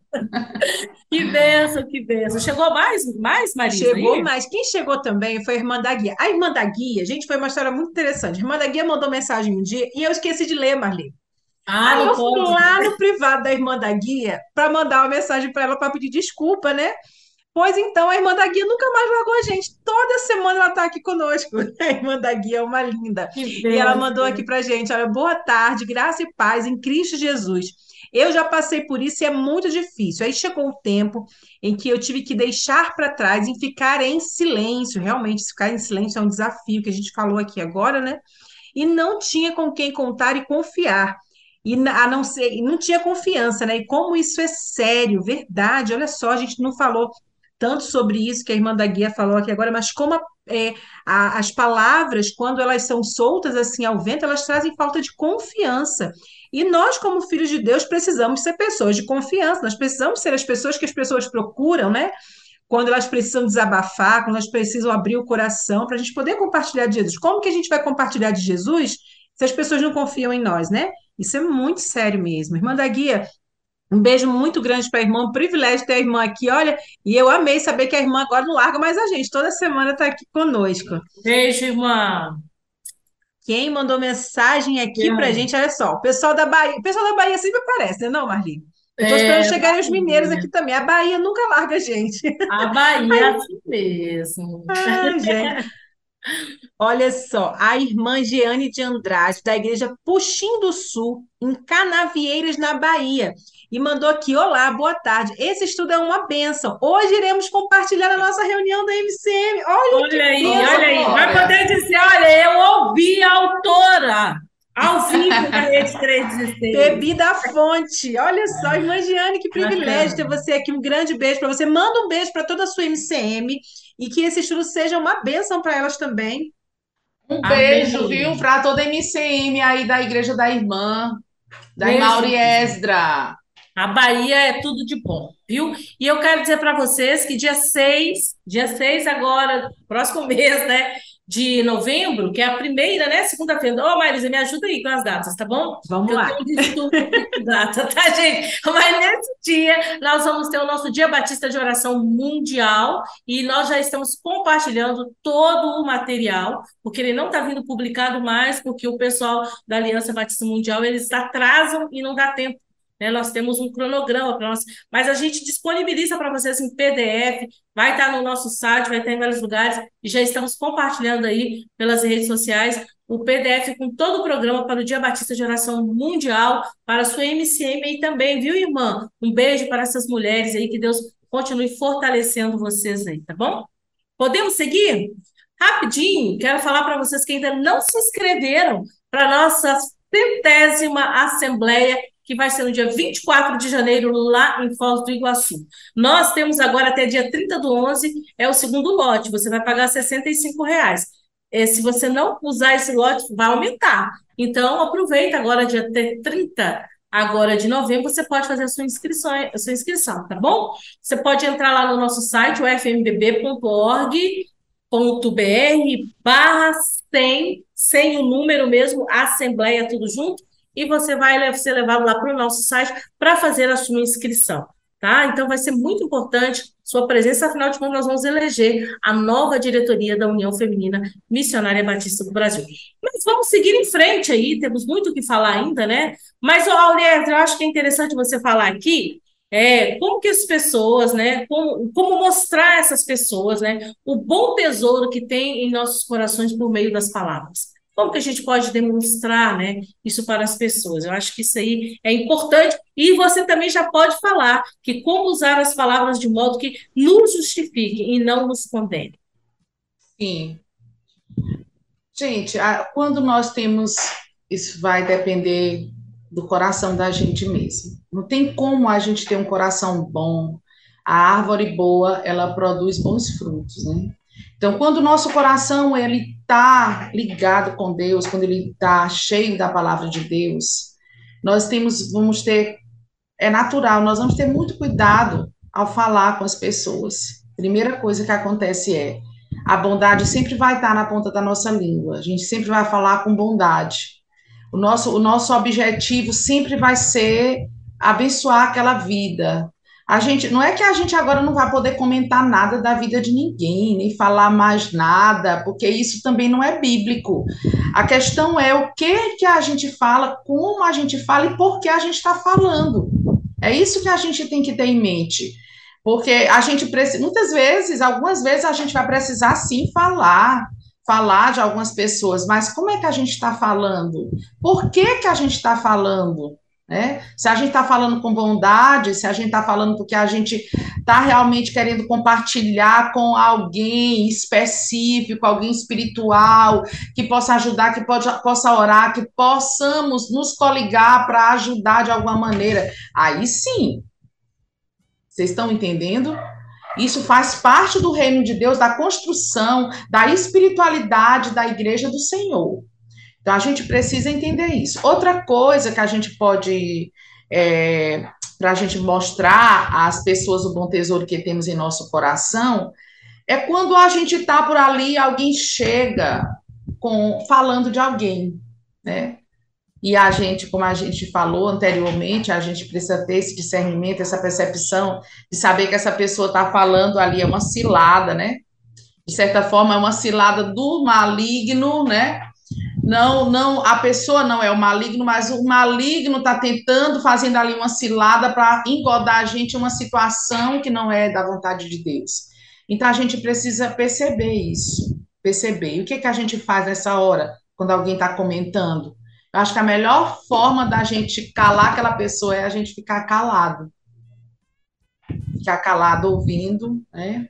Que benção, que benção. Chegou mais, mais Marisa? Chegou aí? mais. Quem chegou também foi a Irmã da Guia. A Irmã da Guia, gente, foi uma história muito interessante. A Irmã da Guia mandou mensagem um dia e eu esqueci de ler, Marli. Ah, Aí eu fui lá no privado da Irmã da Guia para mandar uma mensagem para ela para pedir desculpa, né? Pois então, a Irmã da Guia nunca mais largou a gente. Toda semana ela está aqui conosco. A Irmã da Guia é uma linda. E ela mandou aqui para gente: olha, boa tarde, graça e paz em Cristo Jesus. Eu já passei por isso e é muito difícil. Aí chegou o tempo em que eu tive que deixar para trás e ficar em silêncio. Realmente, ficar em silêncio é um desafio que a gente falou aqui agora, né? E não tinha com quem contar e confiar. E a não ser, não tinha confiança, né? E como isso é sério, verdade. Olha só, a gente não falou tanto sobre isso que a irmã da guia falou aqui agora, mas como a é, a, as palavras, quando elas são soltas assim ao vento, elas trazem falta de confiança. E nós, como filhos de Deus, precisamos ser pessoas de confiança, nós precisamos ser as pessoas que as pessoas procuram, né? Quando elas precisam desabafar, quando elas precisam abrir o coração para a gente poder compartilhar de Jesus. Como que a gente vai compartilhar de Jesus se as pessoas não confiam em nós, né? Isso é muito sério mesmo. Irmã da Guia, um beijo muito grande para a irmã, um privilégio ter a irmã aqui, olha, e eu amei saber que a irmã agora não larga mais a gente, toda semana está aqui conosco. Beijo, irmã. Quem mandou mensagem aqui para a gente, olha só, o pessoal da Bahia, o pessoal da Bahia sempre aparece, né, não, Marli? Eu estou esperando é, chegarem os mineiros aqui também. A Bahia nunca larga a gente. A Bahia é assim mesmo. Ah, gente. Olha só, a irmã Jeane de Andrade, da igreja Puxim do Sul, em Canavieiras, na Bahia, e mandou aqui: Olá, boa tarde. Esse estudo é uma benção. Hoje iremos compartilhar a nossa reunião da MCM. Olha, olha aí, benção, olha aí. Vai poder dizer: olha, eu ouvi a autora. Ao vivo da Rede 316. Bebi da fonte. Olha só, irmã Giane, que privilégio ter você aqui. Um grande beijo para você. Manda um beijo para toda a sua MCM e que esse estudo seja uma bênção para elas também. Um beijo, Amém. viu, para toda a MCM aí da Igreja da Irmã, da. Mauri Esdra. A Bahia é tudo de bom, viu? E eu quero dizer para vocês que dia 6, dia 6 agora, próximo mês, né? de novembro, que é a primeira, né? Segunda-feira. Ô, oh, Marisa, me ajuda aí com as datas, tá bom? Vamos eu lá. data, tá, gente? Mas nesse dia, nós vamos ter o nosso Dia Batista de Oração Mundial e nós já estamos compartilhando todo o material, porque ele não está vindo publicado mais, porque o pessoal da Aliança Batista Mundial, eles atrasam e não dá tempo né? Nós temos um cronograma para nós, mas a gente disponibiliza para vocês em PDF, vai estar no nosso site, vai estar em vários lugares, e já estamos compartilhando aí pelas redes sociais o PDF com todo o programa para o Dia Batista de Oração Mundial, para a sua MCM aí também, viu, irmã? Um beijo para essas mulheres aí, que Deus continue fortalecendo vocês aí, tá bom? Podemos seguir? Rapidinho, quero falar para vocês que ainda não se inscreveram para a nossa centésima Assembleia que vai ser no dia 24 de janeiro, lá em Foz do Iguaçu. Nós temos agora até dia 30 do 11, é o segundo lote, você vai pagar 65 reais. É, se você não usar esse lote, vai aumentar. Então, aproveita agora, dia 30 agora de novembro, você pode fazer a sua inscrição, a sua inscrição, tá bom? Você pode entrar lá no nosso site, o fmbb.org.br barra sem, sem o número mesmo, Assembleia, tudo junto, e você vai ser levado lá para o nosso site para fazer a sua inscrição. Tá? Então vai ser muito importante sua presença, afinal de contas, nós vamos eleger a nova diretoria da União Feminina Missionária Batista do Brasil. Mas vamos seguir em frente aí, temos muito o que falar ainda, né? Mas, Aurélio, eu acho que é interessante você falar aqui é, como que as pessoas, né, como, como mostrar essas pessoas, né, o bom tesouro que tem em nossos corações por meio das palavras. Como que a gente pode demonstrar né, isso para as pessoas? Eu acho que isso aí é importante. E você também já pode falar que como usar as palavras de modo que nos justifique e não nos condene. Sim. Gente, quando nós temos. Isso vai depender do coração da gente mesmo. Não tem como a gente ter um coração bom. A árvore boa, ela produz bons frutos, né? Então, quando o nosso coração ele está ligado com Deus, quando ele está cheio da palavra de Deus, nós temos, vamos ter, é natural, nós vamos ter muito cuidado ao falar com as pessoas. Primeira coisa que acontece é, a bondade sempre vai estar na ponta da nossa língua, a gente sempre vai falar com bondade. O nosso, o nosso objetivo sempre vai ser abençoar aquela vida, a gente, não é que a gente agora não vai poder comentar nada da vida de ninguém, nem falar mais nada, porque isso também não é bíblico. A questão é o que que a gente fala, como a gente fala e por que a gente está falando. É isso que a gente tem que ter em mente. Porque a gente precisa, muitas vezes, algumas vezes a gente vai precisar sim falar, falar de algumas pessoas, mas como é que a gente está falando? Por que, que a gente está falando? Né? Se a gente está falando com bondade, se a gente está falando porque a gente está realmente querendo compartilhar com alguém específico, alguém espiritual, que possa ajudar, que pode, possa orar, que possamos nos coligar para ajudar de alguma maneira, aí sim. Vocês estão entendendo? Isso faz parte do reino de Deus, da construção, da espiritualidade da igreja do Senhor. Então a gente precisa entender isso. Outra coisa que a gente pode, é, para a gente mostrar às pessoas o bom tesouro que temos em nosso coração, é quando a gente está por ali, alguém chega com falando de alguém, né? E a gente, como a gente falou anteriormente, a gente precisa ter esse discernimento, essa percepção de saber que essa pessoa está falando ali é uma cilada, né? De certa forma, é uma cilada do maligno, né? Não, não, a pessoa não é o maligno, mas o maligno está tentando, fazendo ali uma cilada para engodar a gente uma situação que não é da vontade de Deus. Então a gente precisa perceber isso, perceber. E o que, que a gente faz nessa hora, quando alguém está comentando? Eu acho que a melhor forma da gente calar aquela pessoa é a gente ficar calado. Ficar calado ouvindo, né?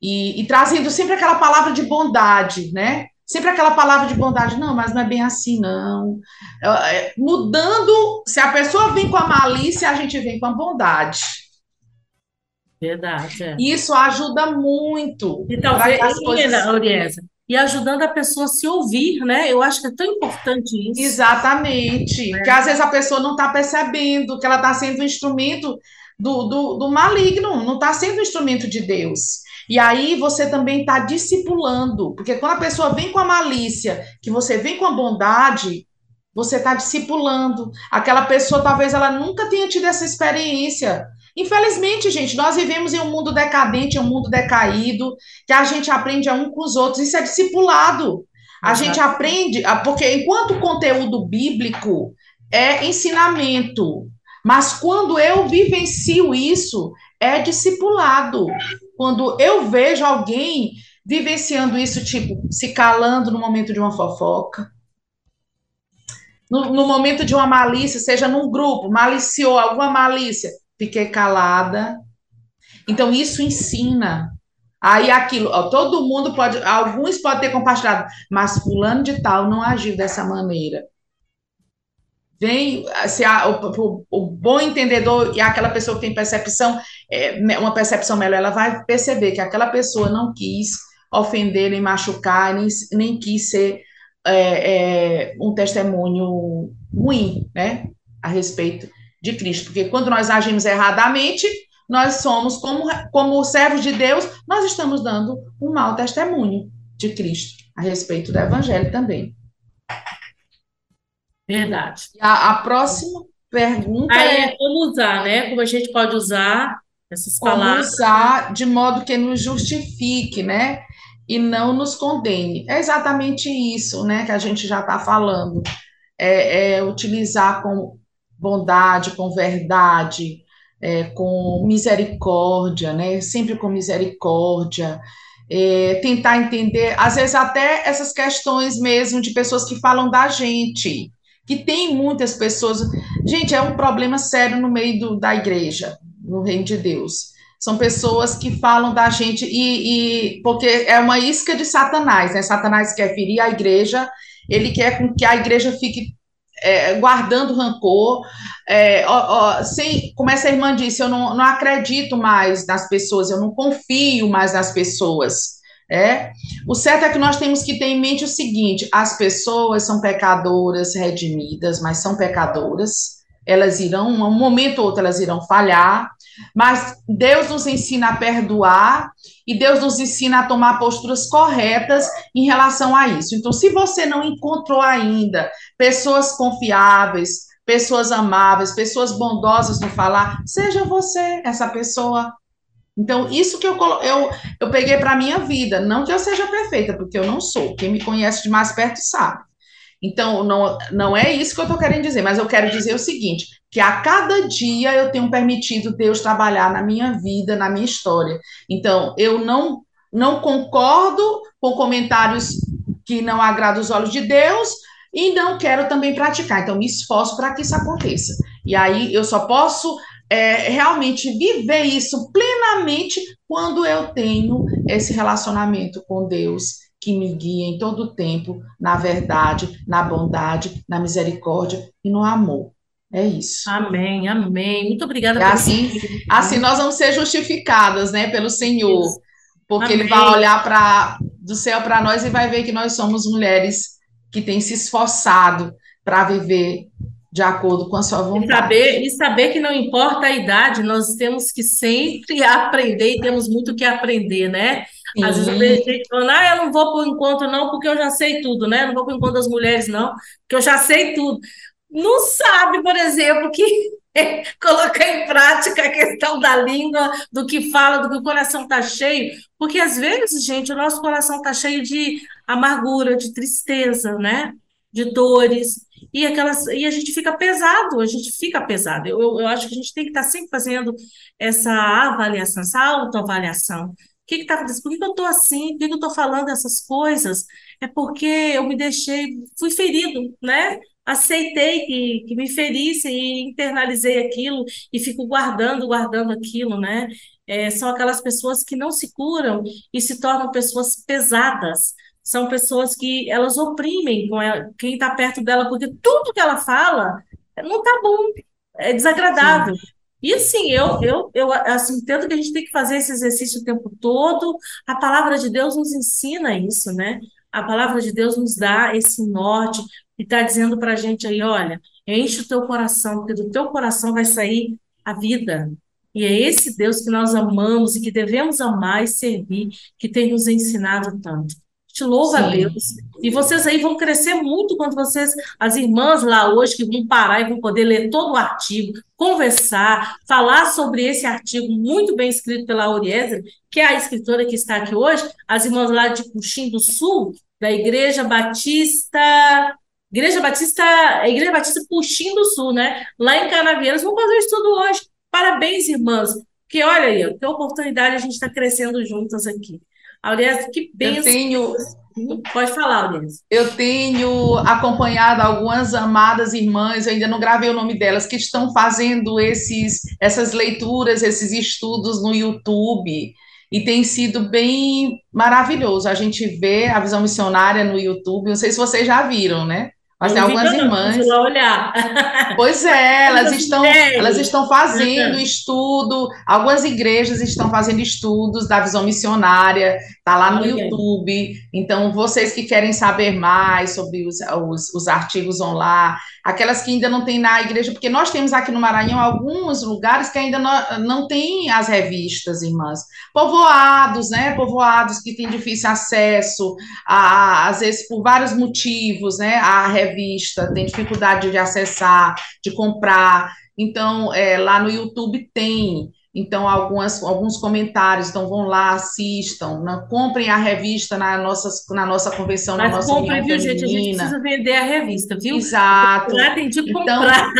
E, e trazendo sempre aquela palavra de bondade, né? Sempre aquela palavra de bondade, não, mas não é bem assim, não. É, é, mudando, se a pessoa vem com a malícia, a gente vem com a bondade. Verdade. É. Isso ajuda muito. E talvez, coisas... e ajudando a pessoa a se ouvir, né? Eu acho que é tão importante isso. Exatamente. É. Porque às vezes a pessoa não está percebendo que ela está sendo um instrumento do, do, do maligno, não está sendo um instrumento de Deus. E aí você também está discipulando, porque quando a pessoa vem com a malícia, que você vem com a bondade, você está discipulando. Aquela pessoa talvez ela nunca tenha tido essa experiência. Infelizmente, gente, nós vivemos em um mundo decadente, em um mundo decaído, que a gente aprende a um com os outros. Isso é discipulado. A Exato. gente aprende, porque enquanto o conteúdo bíblico é ensinamento, mas quando eu vivencio isso, é discipulado. Quando eu vejo alguém vivenciando isso, tipo, se calando no momento de uma fofoca, no, no momento de uma malícia, seja num grupo, maliciou alguma malícia, fiquei calada. Então, isso ensina. Aí aquilo, ó, todo mundo pode, alguns podem ter compartilhado, mas fulano de tal não agiu dessa maneira. Vem, se a, o, o, bom entendedor e aquela pessoa que tem percepção, é, uma percepção melhor, ela vai perceber que aquela pessoa não quis ofender, nem machucar, nem, nem quis ser é, é, um testemunho ruim, né, a respeito de Cristo. Porque quando nós agimos erradamente, nós somos, como, como servos de Deus, nós estamos dando um mau testemunho de Cristo a respeito do Evangelho também. Verdade. A, a próxima pergunta Aí é, é como usar, né? Como a gente pode usar essas como palavras. usar de modo que nos justifique, né? E não nos condene. É exatamente isso, né? Que a gente já está falando. É, é, utilizar com bondade, com verdade, é, com misericórdia, né? Sempre com misericórdia. É, tentar entender, às vezes até essas questões mesmo de pessoas que falam da gente, que tem muitas pessoas. Gente, é um problema sério no meio do, da igreja, no reino de Deus. São pessoas que falam da gente e, e porque é uma isca de Satanás, né? Satanás quer ferir a igreja, ele quer com que a igreja fique é, guardando rancor, é, ó, ó, sem, como essa irmã disse, eu não, não acredito mais nas pessoas, eu não confio mais nas pessoas. É? O certo é que nós temos que ter em mente o seguinte: as pessoas são pecadoras redimidas, mas são pecadoras. Elas irão, um momento ou outro, elas irão falhar, mas Deus nos ensina a perdoar e Deus nos ensina a tomar posturas corretas em relação a isso. Então, se você não encontrou ainda pessoas confiáveis, pessoas amáveis, pessoas bondosas no falar, seja você essa pessoa então, isso que eu, eu, eu peguei para a minha vida. Não que eu seja perfeita, porque eu não sou. Quem me conhece de mais perto sabe. Então, não, não é isso que eu estou querendo dizer, mas eu quero dizer o seguinte: que a cada dia eu tenho permitido Deus trabalhar na minha vida, na minha história. Então, eu não, não concordo com comentários que não agradam os olhos de Deus e não quero também praticar. Então, me esforço para que isso aconteça. E aí eu só posso é, realmente viver isso plenamente quando eu tenho esse relacionamento com Deus que me guia em todo o tempo na verdade, na bondade, na misericórdia e no amor. É isso. Amém, amém. Muito obrigada. É assim, assim nós vamos ser justificadas, né, pelo Senhor, isso. porque amém. Ele vai olhar para do céu para nós e vai ver que nós somos mulheres que têm se esforçado para viver de acordo com a sua vontade. E saber, e saber que não importa a idade, nós temos que sempre aprender e temos muito que aprender, né? Sim. Às vezes eu vejo gente falando, ah, eu não vou para o encontro não, porque eu já sei tudo, né? não vou para o encontro das mulheres não, porque eu já sei tudo. Não sabe, por exemplo, que colocar em prática a questão da língua, do que fala, do que o coração está cheio, porque às vezes, gente, o nosso coração está cheio de amargura, de tristeza, né? De dores, e aquelas e a gente fica pesado, a gente fica pesado. Eu, eu, acho que a gente tem que estar tá sempre fazendo essa avaliação, essa autoavaliação. O que está acontecendo? Por que, eu estou assim? Por que, que eu estou falando essas coisas? É porque eu me deixei, fui ferido, né? aceitei que, que me ferisse e internalizei aquilo e fico guardando, guardando aquilo, né? É, são aquelas pessoas que não se curam e se tornam pessoas pesadas. São pessoas que elas oprimem quem está perto dela, porque tudo que ela fala não está bom, é desagradável. Sim. E assim, eu, eu, eu assim, entendo que a gente tem que fazer esse exercício o tempo todo. A palavra de Deus nos ensina isso, né? A palavra de Deus nos dá esse norte, e está dizendo para a gente aí, olha, enche o teu coração, porque do teu coração vai sair a vida. E é esse Deus que nós amamos e que devemos amar e servir, que tem nos ensinado tanto. Te louva Sim. a Deus. E vocês aí vão crescer muito quando vocês, as irmãs lá hoje, que vão parar e vão poder ler todo o artigo, conversar, falar sobre esse artigo muito bem escrito pela Auriezer, que é a escritora que está aqui hoje, as irmãs lá de Puxim do Sul, da Igreja Batista Igreja Batista, Igreja Batista Puxim do Sul, né? Lá em Canavieiras, vamos fazer o estudo hoje. Parabéns, irmãs. Porque olha aí, que oportunidade a gente está crescendo juntas aqui. Aurélia, que bem. Eu tenho. Pode falar, Aurélia. Eu tenho acompanhado algumas amadas irmãs, eu ainda não gravei o nome delas, que estão fazendo esses, essas leituras, esses estudos no YouTube e tem sido bem maravilhoso. A gente vê a visão missionária no YouTube, não sei se vocês já viram, né? Mas tem algumas irmãs. Não, lá olhar. Pois é, elas estão, elas estão fazendo estudo, algumas igrejas estão fazendo estudos da visão missionária, tá lá no YouTube. Então, vocês que querem saber mais sobre os, os, os artigos vão lá. Aquelas que ainda não tem na igreja, porque nós temos aqui no Maranhão alguns lugares que ainda não, não tem as revistas, irmãs. Povoados, né? Povoados que têm difícil acesso, a, às vezes por vários motivos, né? A revista, tem dificuldade de acessar, de comprar. Então, é, lá no YouTube tem. Então, algumas, alguns comentários, então vão lá, assistam, não, comprem a revista na nossa, na nossa convenção, Mas na nossa comprem, viu, gente? A gente precisa vender a revista, viu? Exato. Lá tem de então, comprar.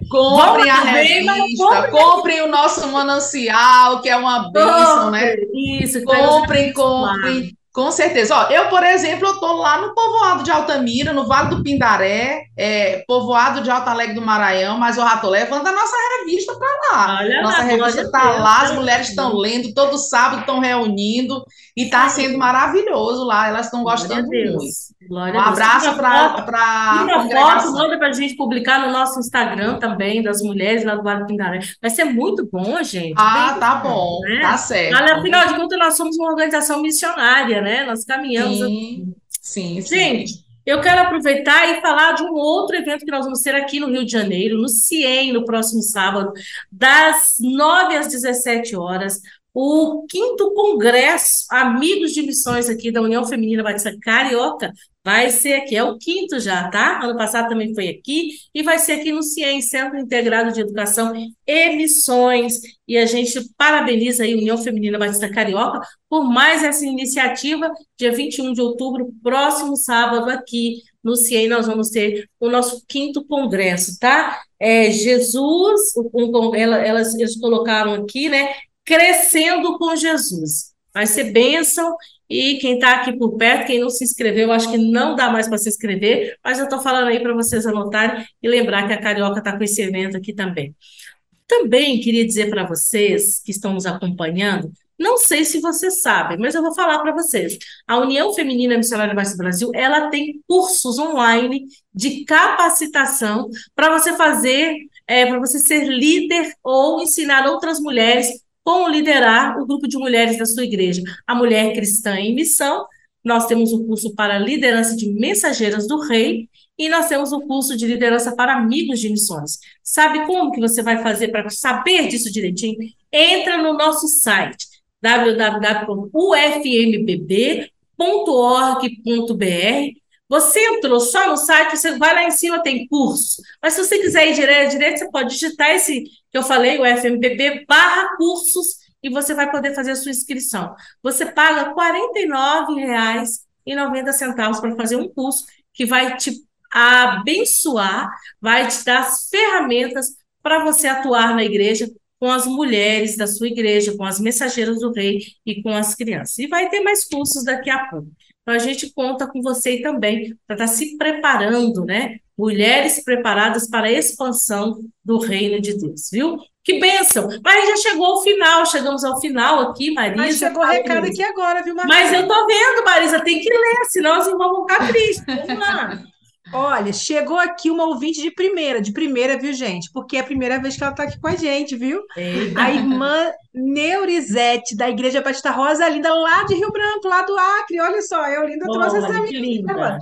comprem a revista, comprem o nosso manancial, que é uma bênção, né? Isso. Comprem, comprem. Com certeza. Ó, eu, por exemplo, eu tô lá no povoado de Altamira, no Vale do Pindaré, é, povoado de Alto Alegre do Maranhão, mas já tô levando a nossa revista para lá. Olha nossa lá, revista está lá, as mulheres estão lendo, todo sábado estão reunindo, e está sendo maravilhoso lá, elas estão gostando muito. Glória um abraço para a foto, manda para a gente publicar no nosso Instagram também, das mulheres lá do Vale do Pindaré. Vai ser muito bom, gente. Ah, Bem tá bom, né? tá certo. Afinal de contas, nós somos uma organização missionária, né? Nós caminhamos. Sim, sim, sim. Gente, eu quero aproveitar e falar de um outro evento que nós vamos ter aqui no Rio de Janeiro, no CIEM, no próximo sábado, das 9 às 17 horas o quinto congresso Amigos de Missões aqui da União Feminina Batista Carioca vai ser aqui, é o quinto já, tá? Ano passado também foi aqui e vai ser aqui no CIEM, Centro Integrado de Educação e Missões. E a gente parabeniza a União Feminina Batista Carioca por mais essa iniciativa. Dia 21 de outubro, próximo sábado aqui no CIEM, nós vamos ter o nosso quinto congresso, tá? É Jesus, um, elas, eles colocaram aqui, né? Crescendo com Jesus. Vai ser bênção. E quem está aqui por perto, quem não se inscreveu, acho que não dá mais para se inscrever, mas eu estou falando aí para vocês anotarem e lembrar que a Carioca está com esse evento aqui também. Também queria dizer para vocês que estão nos acompanhando, não sei se vocês sabem, mas eu vou falar para vocês. A União Feminina Missionária do Brasil, ela tem cursos online de capacitação para você fazer é, para você ser líder ou ensinar outras mulheres como liderar o grupo de mulheres da sua igreja. A Mulher Cristã em Missão, nós temos o curso para liderança de mensageiras do rei e nós temos o curso de liderança para amigos de missões. Sabe como que você vai fazer para saber disso direitinho? Entra no nosso site www.ufmbb.org.br você entrou só no site, você vai lá em cima, tem curso. Mas se você quiser ir direto, direto você pode digitar esse que eu falei, o FMPB barra cursos, e você vai poder fazer a sua inscrição. Você paga R$ 49,90 para fazer um curso que vai te abençoar, vai te dar as ferramentas para você atuar na igreja com as mulheres da sua igreja, com as mensageiras do rei e com as crianças. E vai ter mais cursos daqui a pouco. Então, a gente conta com você também para estar tá se preparando, né? Mulheres preparadas para a expansão do reino de Deus, viu? Que bênção! Mas já chegou ao final, chegamos ao final aqui, Marisa. Mas chegou o recado aqui agora, viu, Marisa? Mas eu tô vendo, Marisa, tem que ler, senão nós vamos ficar tristes. Vamos lá. Olha, chegou aqui uma ouvinte de primeira, de primeira, viu, gente? Porque é a primeira vez que ela está aqui com a gente, viu? Eita. A irmã Neurizete, da Igreja Batista Rosa Linda, lá de Rio Branco, lá do Acre. Olha só, eu linda trouxe essa linda.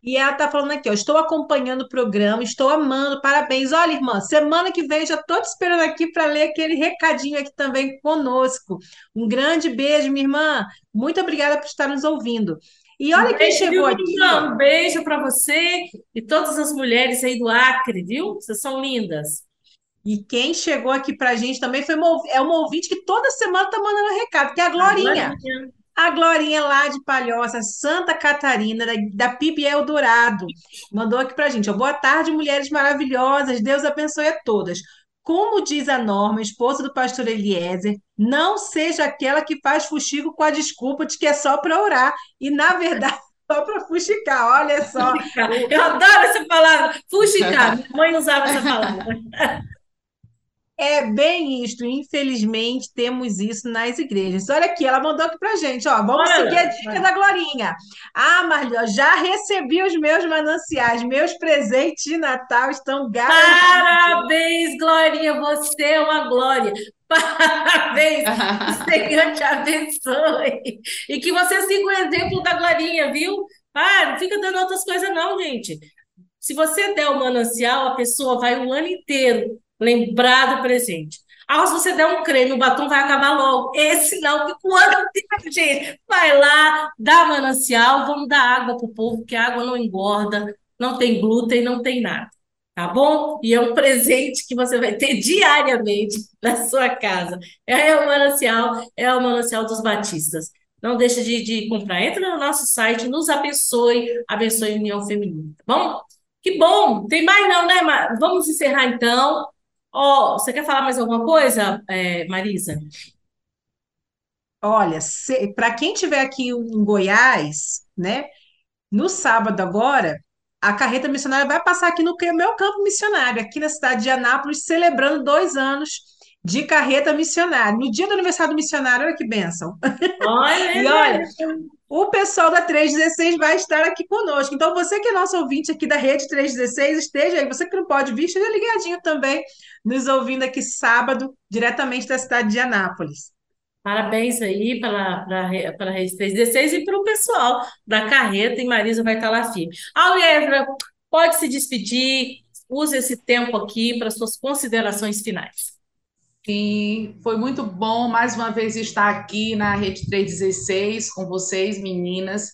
E ela está falando aqui, ó, estou acompanhando o programa, estou amando, parabéns. Olha, irmã, semana que vem já estou te esperando aqui para ler aquele recadinho aqui também conosco. Um grande beijo, minha irmã. Muito obrigada por estar nos ouvindo. E olha quem chegou aqui. Um beijo para você e todas as mulheres aí do Acre, viu? Vocês são lindas. E quem chegou aqui para a gente também foi uma, é uma ouvinte que toda semana está mandando recado, que é a Glorinha. A Glorinha. A Glorinha lá de Palhoça, Santa Catarina, da, da PIB Eldorado, mandou aqui para a gente. Ó, Boa tarde, mulheres maravilhosas. Deus abençoe a todas. Como diz a Norma, esposa do pastor Eliezer, não seja aquela que faz fuxico com a desculpa de que é só para orar. E, na verdade, só para fuxicar, olha só. Eu adoro essa palavra, fuxicar. Minha mãe usava essa palavra. É bem isto, infelizmente temos isso nas igrejas. Olha aqui, ela mandou aqui pra gente, ó, vamos Olha, seguir a dica da Glorinha. Ah, Marlio, já recebi os meus mananciais, meus presentes de Natal estão garantidos. Parabéns, Glorinha, você é uma glória. Parabéns, o Senhor te abençoe. E que você siga o exemplo da Glorinha, viu? Ah, não fica dando outras coisas não, gente. Se você der o manancial, a pessoa vai o ano inteiro lembrar do presente. Ah, se você der um creme, o batom vai acabar logo. Esse não, que quando gente, vai lá, dá manancial, vamos dar água para o povo, que a água não engorda, não tem glúten, não tem nada. Tá bom? E é um presente que você vai ter diariamente na sua casa. É o manancial, é o manancial dos batistas. Não deixa de, de comprar. Entra no nosso site, nos abençoe, abençoe a União Feminina, tá bom? Que bom! Tem mais não, né? Vamos encerrar então. Oh, você quer falar mais alguma coisa, é, Marisa? Olha, para quem estiver aqui em Goiás, né? No sábado agora, a carreta missionária vai passar aqui no meu campo missionário, aqui na cidade de Anápolis, celebrando dois anos de carreta missionária. No dia do aniversário do missionário, olha que bênção. Olha, e olha, o pessoal da 316 vai estar aqui conosco. Então, você que é nosso ouvinte aqui da Rede 316, esteja aí. Você que não pode vir, esteja ligadinho também, nos ouvindo aqui sábado, diretamente da cidade de Anápolis. Parabéns aí pela, pela, pela Rede 316 e para o pessoal da carreta, e Marisa vai estar lá firme. Alejandra, pode se despedir, use esse tempo aqui para suas considerações finais. Sim, foi muito bom mais uma vez estar aqui na Rede 316 com vocês, meninas,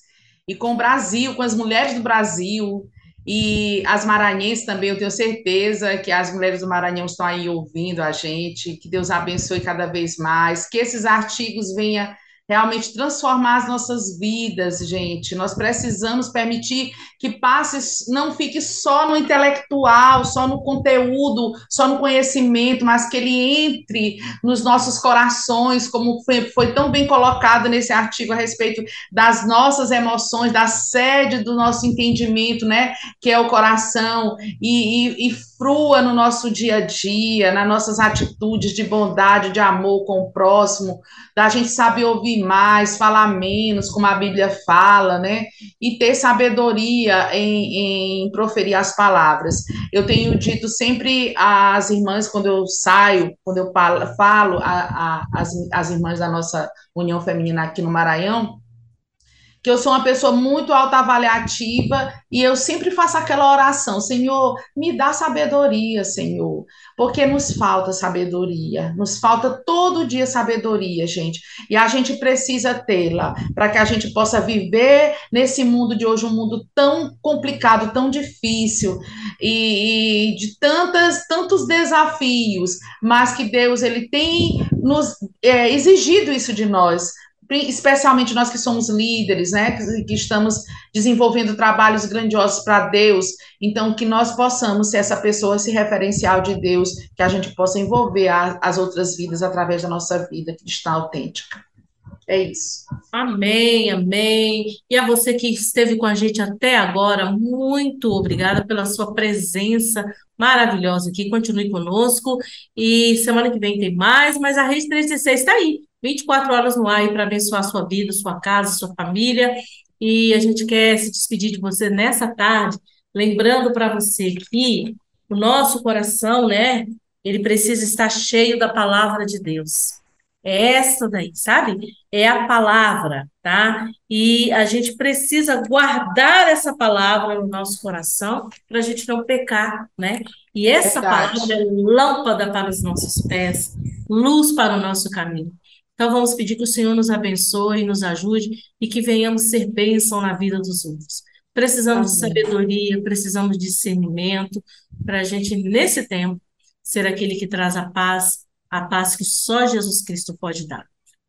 e com o Brasil, com as mulheres do Brasil e as maranhenses também. Eu tenho certeza que as mulheres do Maranhão estão aí ouvindo a gente. Que Deus abençoe cada vez mais, que esses artigos venham realmente transformar as nossas vidas, gente. Nós precisamos permitir que passe, não fique só no intelectual, só no conteúdo, só no conhecimento, mas que ele entre nos nossos corações, como foi, foi tão bem colocado nesse artigo a respeito das nossas emoções, da sede do nosso entendimento, né, que é o coração, e, e, e frua no nosso dia a dia, nas nossas atitudes de bondade, de amor com o próximo, da gente saber ouvir ouvir mais, falar menos, como a Bíblia fala, né? E ter sabedoria em, em proferir as palavras. Eu tenho dito sempre às irmãs, quando eu saio, quando eu falo às as irmãs da nossa União Feminina aqui no Maranhão, que eu sou uma pessoa muito autoavaliativa e eu sempre faço aquela oração, Senhor, me dá sabedoria, Senhor, porque nos falta sabedoria, nos falta todo dia sabedoria, gente, e a gente precisa tê-la para que a gente possa viver nesse mundo de hoje, um mundo tão complicado, tão difícil e, e de tantas, tantos desafios, mas que Deus ele tem nos é, exigido isso de nós especialmente nós que somos líderes, né, que, que estamos desenvolvendo trabalhos grandiosos para Deus, então que nós possamos ser essa pessoa, esse referencial de Deus, que a gente possa envolver a, as outras vidas através da nossa vida cristã autêntica. É isso. Amém, amém. E a você que esteve com a gente até agora, muito obrigada pela sua presença maravilhosa aqui. Continue conosco. E semana que vem tem mais, mas a Rede 316 está aí 24 horas no ar para abençoar a sua vida, sua casa, sua família. E a gente quer se despedir de você nessa tarde, lembrando para você que o nosso coração, né, ele precisa estar cheio da palavra de Deus. É essa daí, sabe? É a palavra, tá? E a gente precisa guardar essa palavra no nosso coração para a gente não pecar, né? E essa Verdade. palavra é lâmpada para os nossos pés, luz para o nosso caminho. Então vamos pedir que o Senhor nos abençoe, nos ajude e que venhamos ser bênção na vida dos outros. Precisamos Amém. de sabedoria, precisamos de discernimento para a gente, nesse tempo, ser aquele que traz a paz, a paz que só Jesus Cristo pode dar.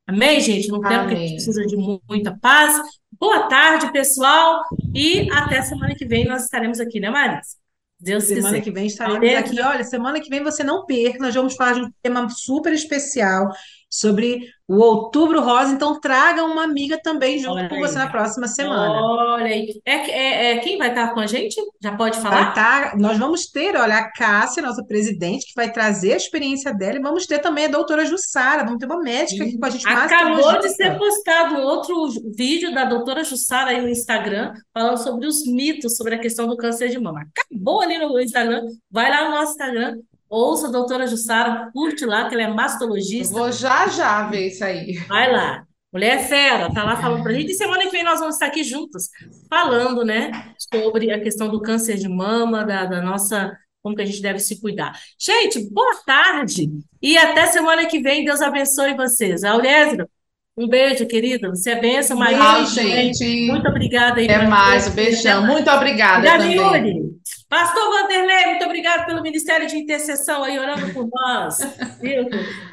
Amém, gente? Num tempo que a gente precisa de muita paz. Boa tarde, pessoal, e até semana que vem nós estaremos aqui, né, Marisa? Deus semana quiser. que vem estaremos aqui. Olha, semana que vem você não perca, nós vamos falar de um tema super especial sobre o Outubro Rosa, então traga uma amiga também junto Olha com aí. você na próxima semana. Olha aí. É, é, é, quem vai estar com a gente? Já pode falar? tá. Nós vamos ter, olha, a Cássia, nossa presidente, que vai trazer a experiência dela, e vamos ter também a doutora Jussara, vamos ter uma médica aqui com a gente. Acabou de ser postado outro vídeo da doutora Jussara aí no Instagram, falando sobre os mitos sobre a questão do câncer de mama. Acabou ali no Instagram, vai lá no nosso Instagram, Ouça a doutora Jussara, curte lá, que ela é mastologista. Vou já já ver isso aí. Vai lá. Mulher fera, tá lá falando pra gente. E semana que vem nós vamos estar aqui juntos, falando, né, sobre a questão do câncer de mama, da, da nossa como que a gente deve se cuidar. Gente, boa tarde e até semana que vem. Deus abençoe vocês. Aulésio, um beijo, querida. Você é benção, Maria. Tchau, gente. Muito obrigada. Aí Até mais, um beijão. Muito obrigada também. Yuri. Pastor Vanderlei, muito obrigado pelo Ministério de Intercessão aí, orando por nós.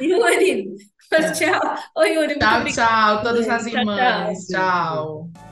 Yuri, tchau. Oi, Yuri. Tchau, tchau. Todas as irmãs. tchau. tchau.